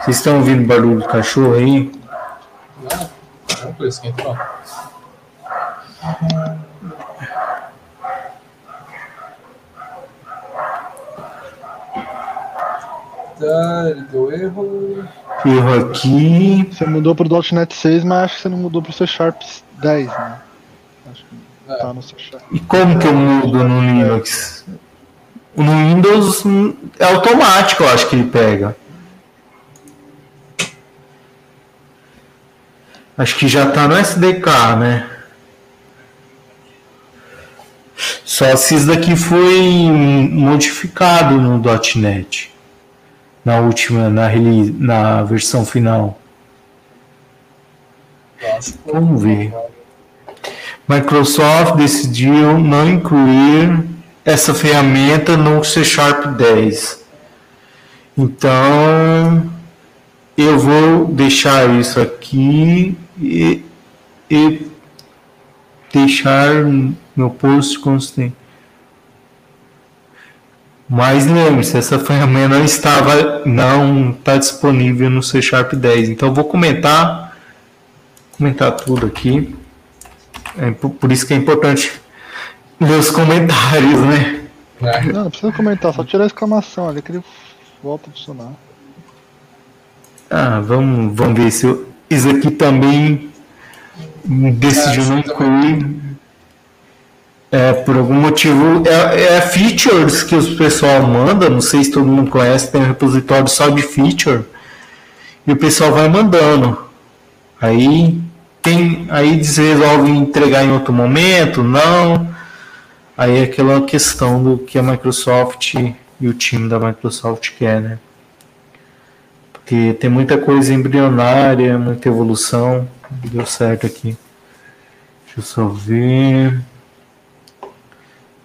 A: Vocês estão ouvindo barulho do cachorro aí?
C: Não, tranquilo, esquenta não. Tá, ele deu erro.
A: Erro aqui.
D: Você mudou pro .NET 6, mas acho que você não mudou pro C Sharp 10, né? Acho que
C: É,
D: tá no C Sharp.
A: E como que eu mudo no Linux? No Windows hum, é automático, eu acho que ele pega. Acho que já tá no SDK, né? Só se isso daqui foi modificado no .NET. Na última, na, release, na versão final. Vamos ver. Microsoft decidiu não incluir essa ferramenta no C Sharp 10. Então, eu vou deixar isso aqui e, e deixar meu post constante. Mas lembre-se, essa ferramenta não estava, não está disponível no C Sharp 10. Então, vou comentar, comentar tudo aqui. É por isso que é importante os comentários, né?
C: É,
D: Não, não precisa comentar, só tirar a exclamação ali que ele volta a funcionar.
A: Ah, vamos, vamos ver se eu, isso aqui também decidiu
C: É,
A: não incluir. É, por algum motivo, é, é features que o pessoal manda, não sei se todo mundo conhece, tem um repositório só de feature, e o pessoal vai mandando. Aí tem, aí eles resolvem entregar em outro momento, não. Aí é aquela questão do que a Microsoft e o time da Microsoft quer, né? Porque tem muita coisa embrionária, muita evolução. Deu certo aqui. Deixa eu só ver.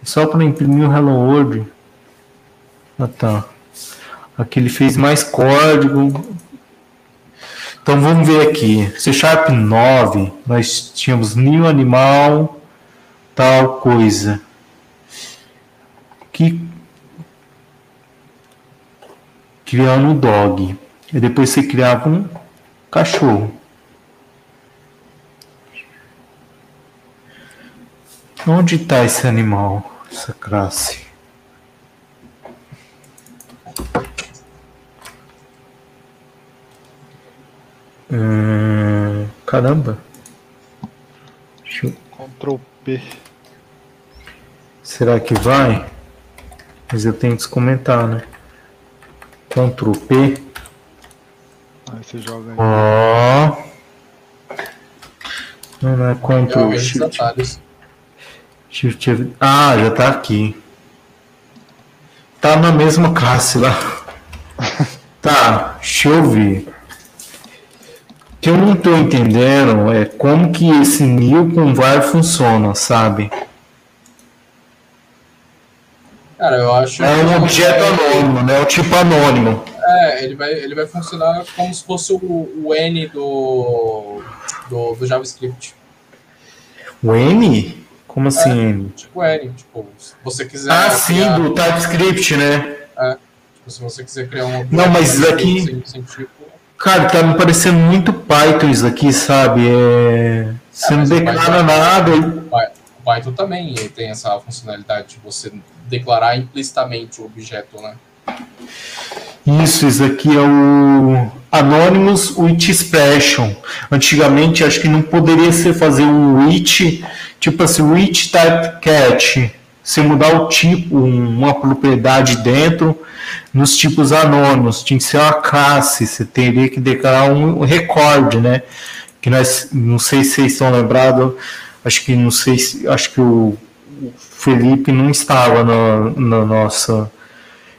A: Só para imprimir o Hello World. Ah tá. Aqui ele fez mais código. Então vamos ver aqui. C Sharp 9, nós tínhamos new animal, tal coisa. Que criando um dog. E depois você criava um cachorro. Onde está esse animal, essa classe? Hum, caramba.
D: Deixa eu... Ctrl P.
A: Será que vai? Mas eu tenho que comentar, né? Ctrl P.
D: Aí você joga aí.
A: Ó. Não, não é Ctrl Shift. Shift. Ah, já tá aqui. Tá na mesma classe lá. tá, deixa eu ver que eu não estou entendendo é como que esse new com var funciona, sabe?
C: Cara, eu acho.
A: É um objeto anônimo, né? O tipo anônimo.
C: É, ele vai, ele vai funcionar como se fosse o, o N do, do, do, JavaScript.
A: O N? Como assim é,
C: N? Tipo N, tipo, se você quiser.
A: Ah, sim, do TypeScript, né?
C: É. Tipo, se você quiser criar um.
A: Não, mas isso aqui. Sem, sem tipo, Cara, tá me parecendo muito Python isso aqui, sabe? É... Você é, não declara Python, nada.
C: Python também tem essa funcionalidade de você declarar implicitamente o objeto, né?
A: Isso, isso aqui é o Anonymous with Expression. Antigamente acho que não poderia ser fazer um with, tipo assim, with type cat. Você mudar o tipo, uma propriedade dentro, nos tipos anônimos, tinha que ser uma classe, você teria que declarar um recorde, né? Que nós, não sei se vocês estão lembrados, acho que não sei, acho que o, Felipe não estava na, na nossa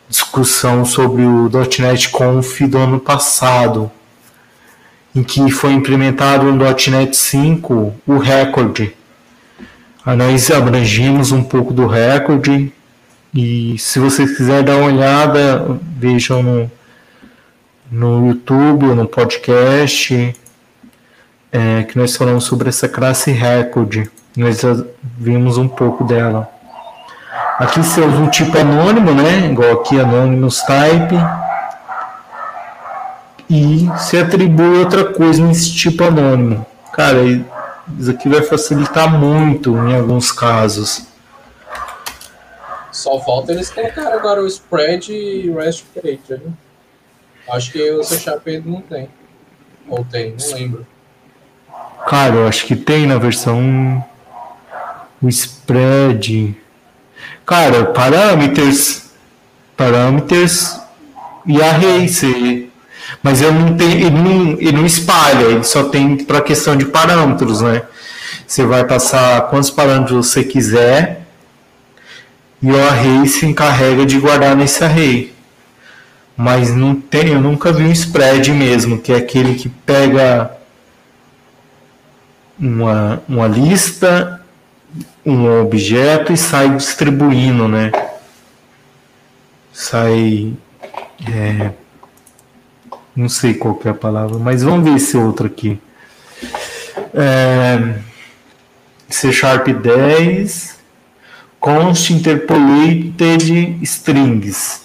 A: discussão sobre o .NET Conf do ano passado, em que foi implementado no .NET 5 o recorde. Nós abrangimos um pouco do recorde e se vocês quiserem dar uma olhada, vejam no, no YouTube ou no podcast é, que nós falamos sobre essa classe Record. Nós vimos um pouco dela. Aqui se usa um tipo anônimo, né? Igual aqui Anonymous Type. E se atribui outra coisa nesse tipo anônimo. Cara, isso aqui vai facilitar muito em alguns casos.
C: Só falta eles colocar agora o spread e rest operator. Né? Acho que o C Sharp não tem. Ou tem, não lembro.
A: Cara, eu acho que tem na versão o spread. Cara, parâmetros. Parâmetros e array, mas eu não tenho, ele não, ele não espalha, ele só tem para questão de parâmetros, né? Você vai passar quantos parâmetros você quiser e o array se encarrega de guardar nesse array. Mas não tem, eu nunca vi um spread mesmo, que é aquele que pega uma, uma lista, um objeto e sai distribuindo, né? Sai. É, não sei qual é a palavra, mas vamos ver esse outro aqui. É, C Sharp 10 const interpolated strings.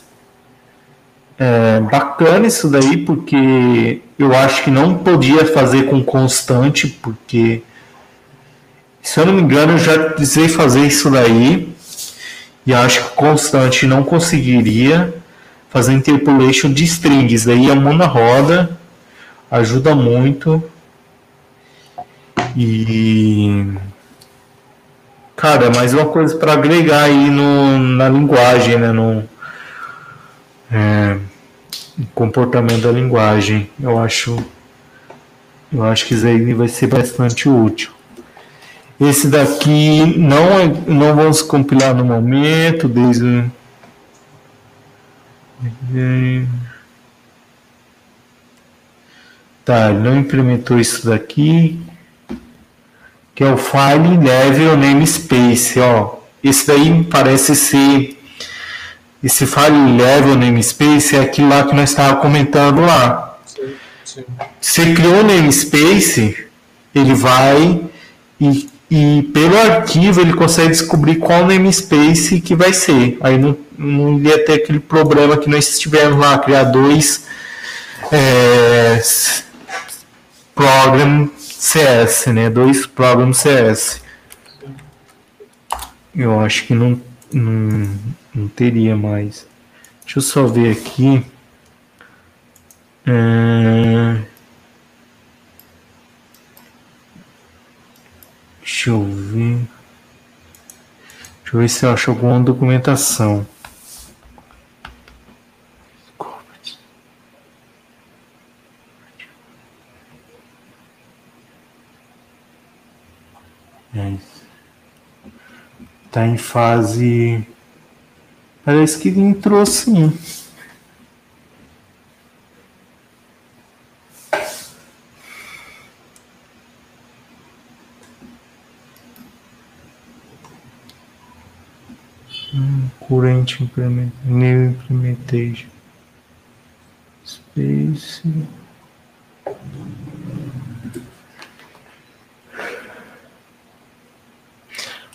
A: É bacana isso daí, porque eu acho que não podia fazer com constante, porque se eu não me engano eu já precisei fazer isso daí e acho que constante não conseguiria fazer interpolation de strings. Daí a mão na roda ajuda muito e Cara, mais uma coisa para agregar aí no, na linguagem, né? No é, comportamento da linguagem. Eu acho, eu acho que isso aí vai ser bastante útil. Esse daqui não, é, não vamos compilar no momento, desde. Tá, não implementou isso daqui que é o File Level Namespace, ó. Esse daí parece ser esse File Level Namespace é aquilo lá que nós estávamos comentando lá. Sim. Você criou o namespace, ele vai e, e pelo arquivo ele consegue descobrir qual namespace que vai ser. Aí não, não ia ter aquele problema que nós tivemos lá, criar dois é, program CS, né? Dois programs CS. Eu acho que não, não, não teria mais. Deixa eu só ver aqui. É... Deixa eu ver. Deixa eu ver se eu acho alguma documentação. É Tá em fase. Parece que entrou sim. Hum, current implement, new implementation. Space.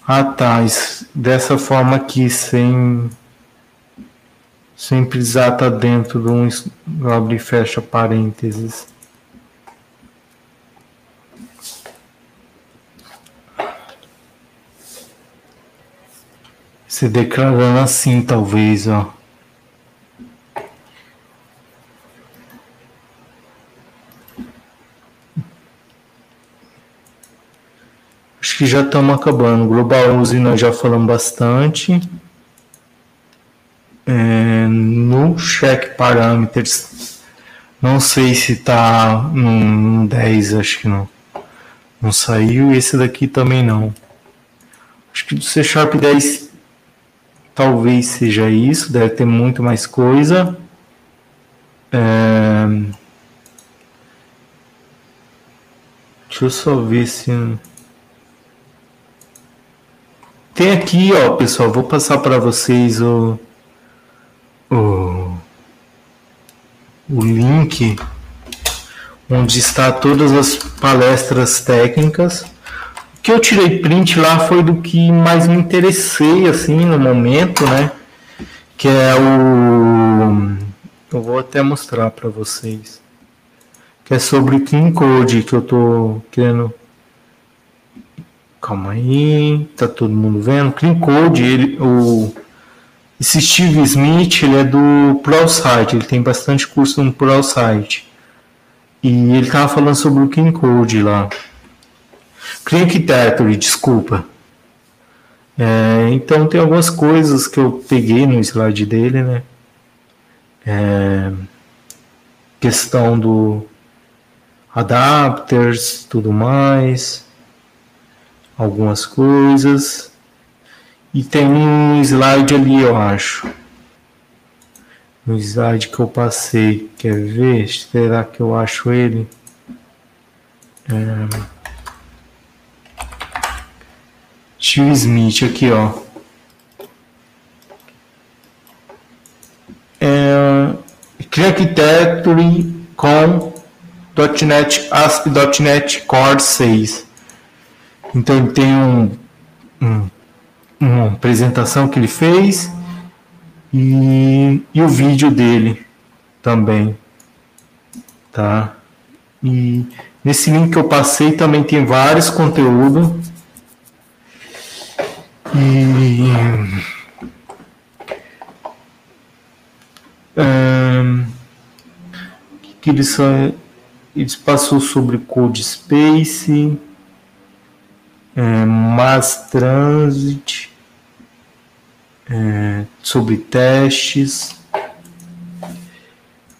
A: Ah, tá. Dessa forma aqui, sem, sem precisar estar tá dentro de um abre e fecha parênteses. Se declarando assim, talvez, ó. Acho que já estamos acabando. Global Use nós já falamos bastante. É, no check parameters, não sei se está no 10, acho que não. Não saiu. Esse daqui também não. Acho que do C Sharp 10 talvez seja isso. Deve ter muito mais coisa. É, deixa eu só ver se. Tem aqui, ó, pessoal, vou passar para vocês o, o, o link onde está todas as palestras técnicas. O que eu tirei print lá foi do que mais me interessei assim no momento, né? Que é o eu vou até mostrar para vocês. Que é sobre Clean Code que eu tô querendo Calma aí, tá todo mundo vendo? Clean Code, ele, o, esse Steve Smith, ele é do ProSite, ele tem bastante curso no ProSite. E ele tava falando sobre o Clean Code lá. Clean Architecture, desculpa. É, então tem algumas coisas que eu peguei no slide dele, né? É, questão do adapters, tudo mais algumas coisas. E tem um slide ali, eu acho. No slide que eu passei. Quer ver? Será que eu acho ele? É... Tio Smith aqui, ó. É... Architecture com .NET ASP.NET Core 6. Então ele tem um, um, uma apresentação que ele fez e, e o vídeo dele também, tá? E nesse link que eu passei também tem vários conteúdos e um, que eles, eles passou sobre Code Space é, Mass Transit, é, sobre testes.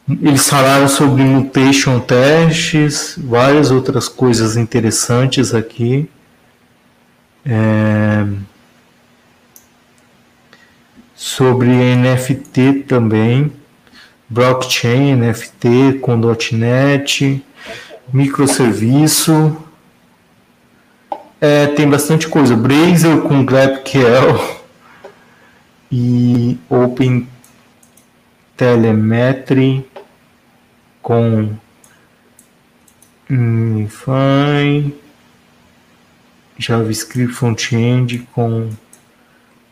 A: Eles falaram sobre mutation testes, várias outras coisas interessantes aqui. É, sobre NFT também, blockchain, NFT com .NET, microserviço, é, tem bastante coisa. Blazor com GraphQL e Open Telemetry com Fine. JavaScript Front-End com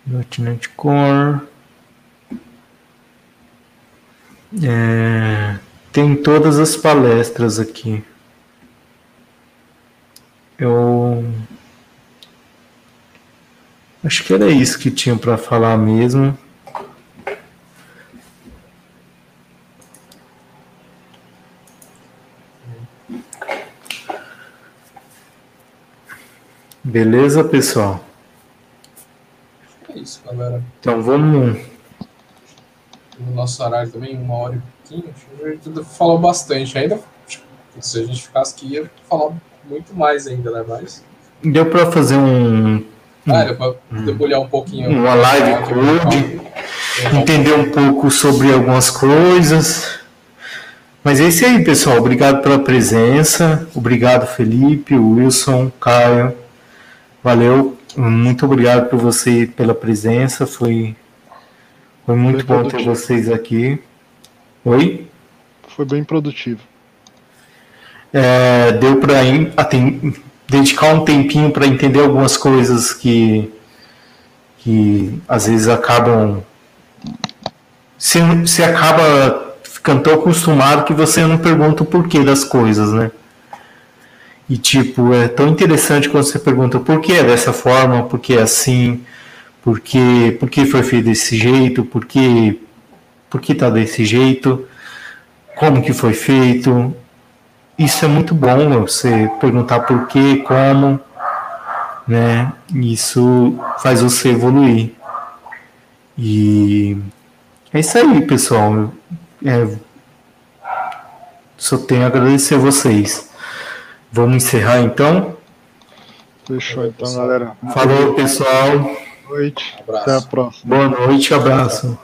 A: .NET Core. É, tem todas as palestras aqui. Eu acho que era isso que tinha para falar mesmo. Beleza, pessoal?
C: É isso, galera.
A: Então vamos.
C: No nosso horário também, uma hora e pouquinho. A gente falou bastante. Ainda, tipo, se a gente ficasse aqui, ia falar muito mais ainda, né? Mas.
A: Deu para fazer um.
C: Ah, deu pra debulhar um pouquinho.
A: Uma live code, entender um pouco sobre algumas coisas. Mas é isso aí, pessoal. Obrigado pela presença. Obrigado, Felipe, Wilson, Caio. Valeu. Muito obrigado por você pela presença. Foi, foi muito
D: Foi
A: bom ter
D: produtivo.
A: vocês aqui. Oi?
D: Foi bem produtivo.
A: É, deu para dedicar um tempinho para entender algumas coisas que, que às vezes acabam. Você, você acaba ficando tão acostumado que você não pergunta o porquê das coisas, né? E tipo, é tão interessante quando você pergunta por que é dessa forma, por que é assim, por que, por que foi feito desse jeito, por que, por que tá desse jeito, como que foi feito, isso é muito bom, você perguntar por quê, como, né? Isso faz você evoluir. E é isso aí, pessoal. É, só tenho a agradecer a vocês. Vamos encerrar então.
D: Fechou então, galera.
A: Falou, pessoal.
D: Boa noite.
C: Abraço.
D: Até a próxima.
A: Boa noite, abraço.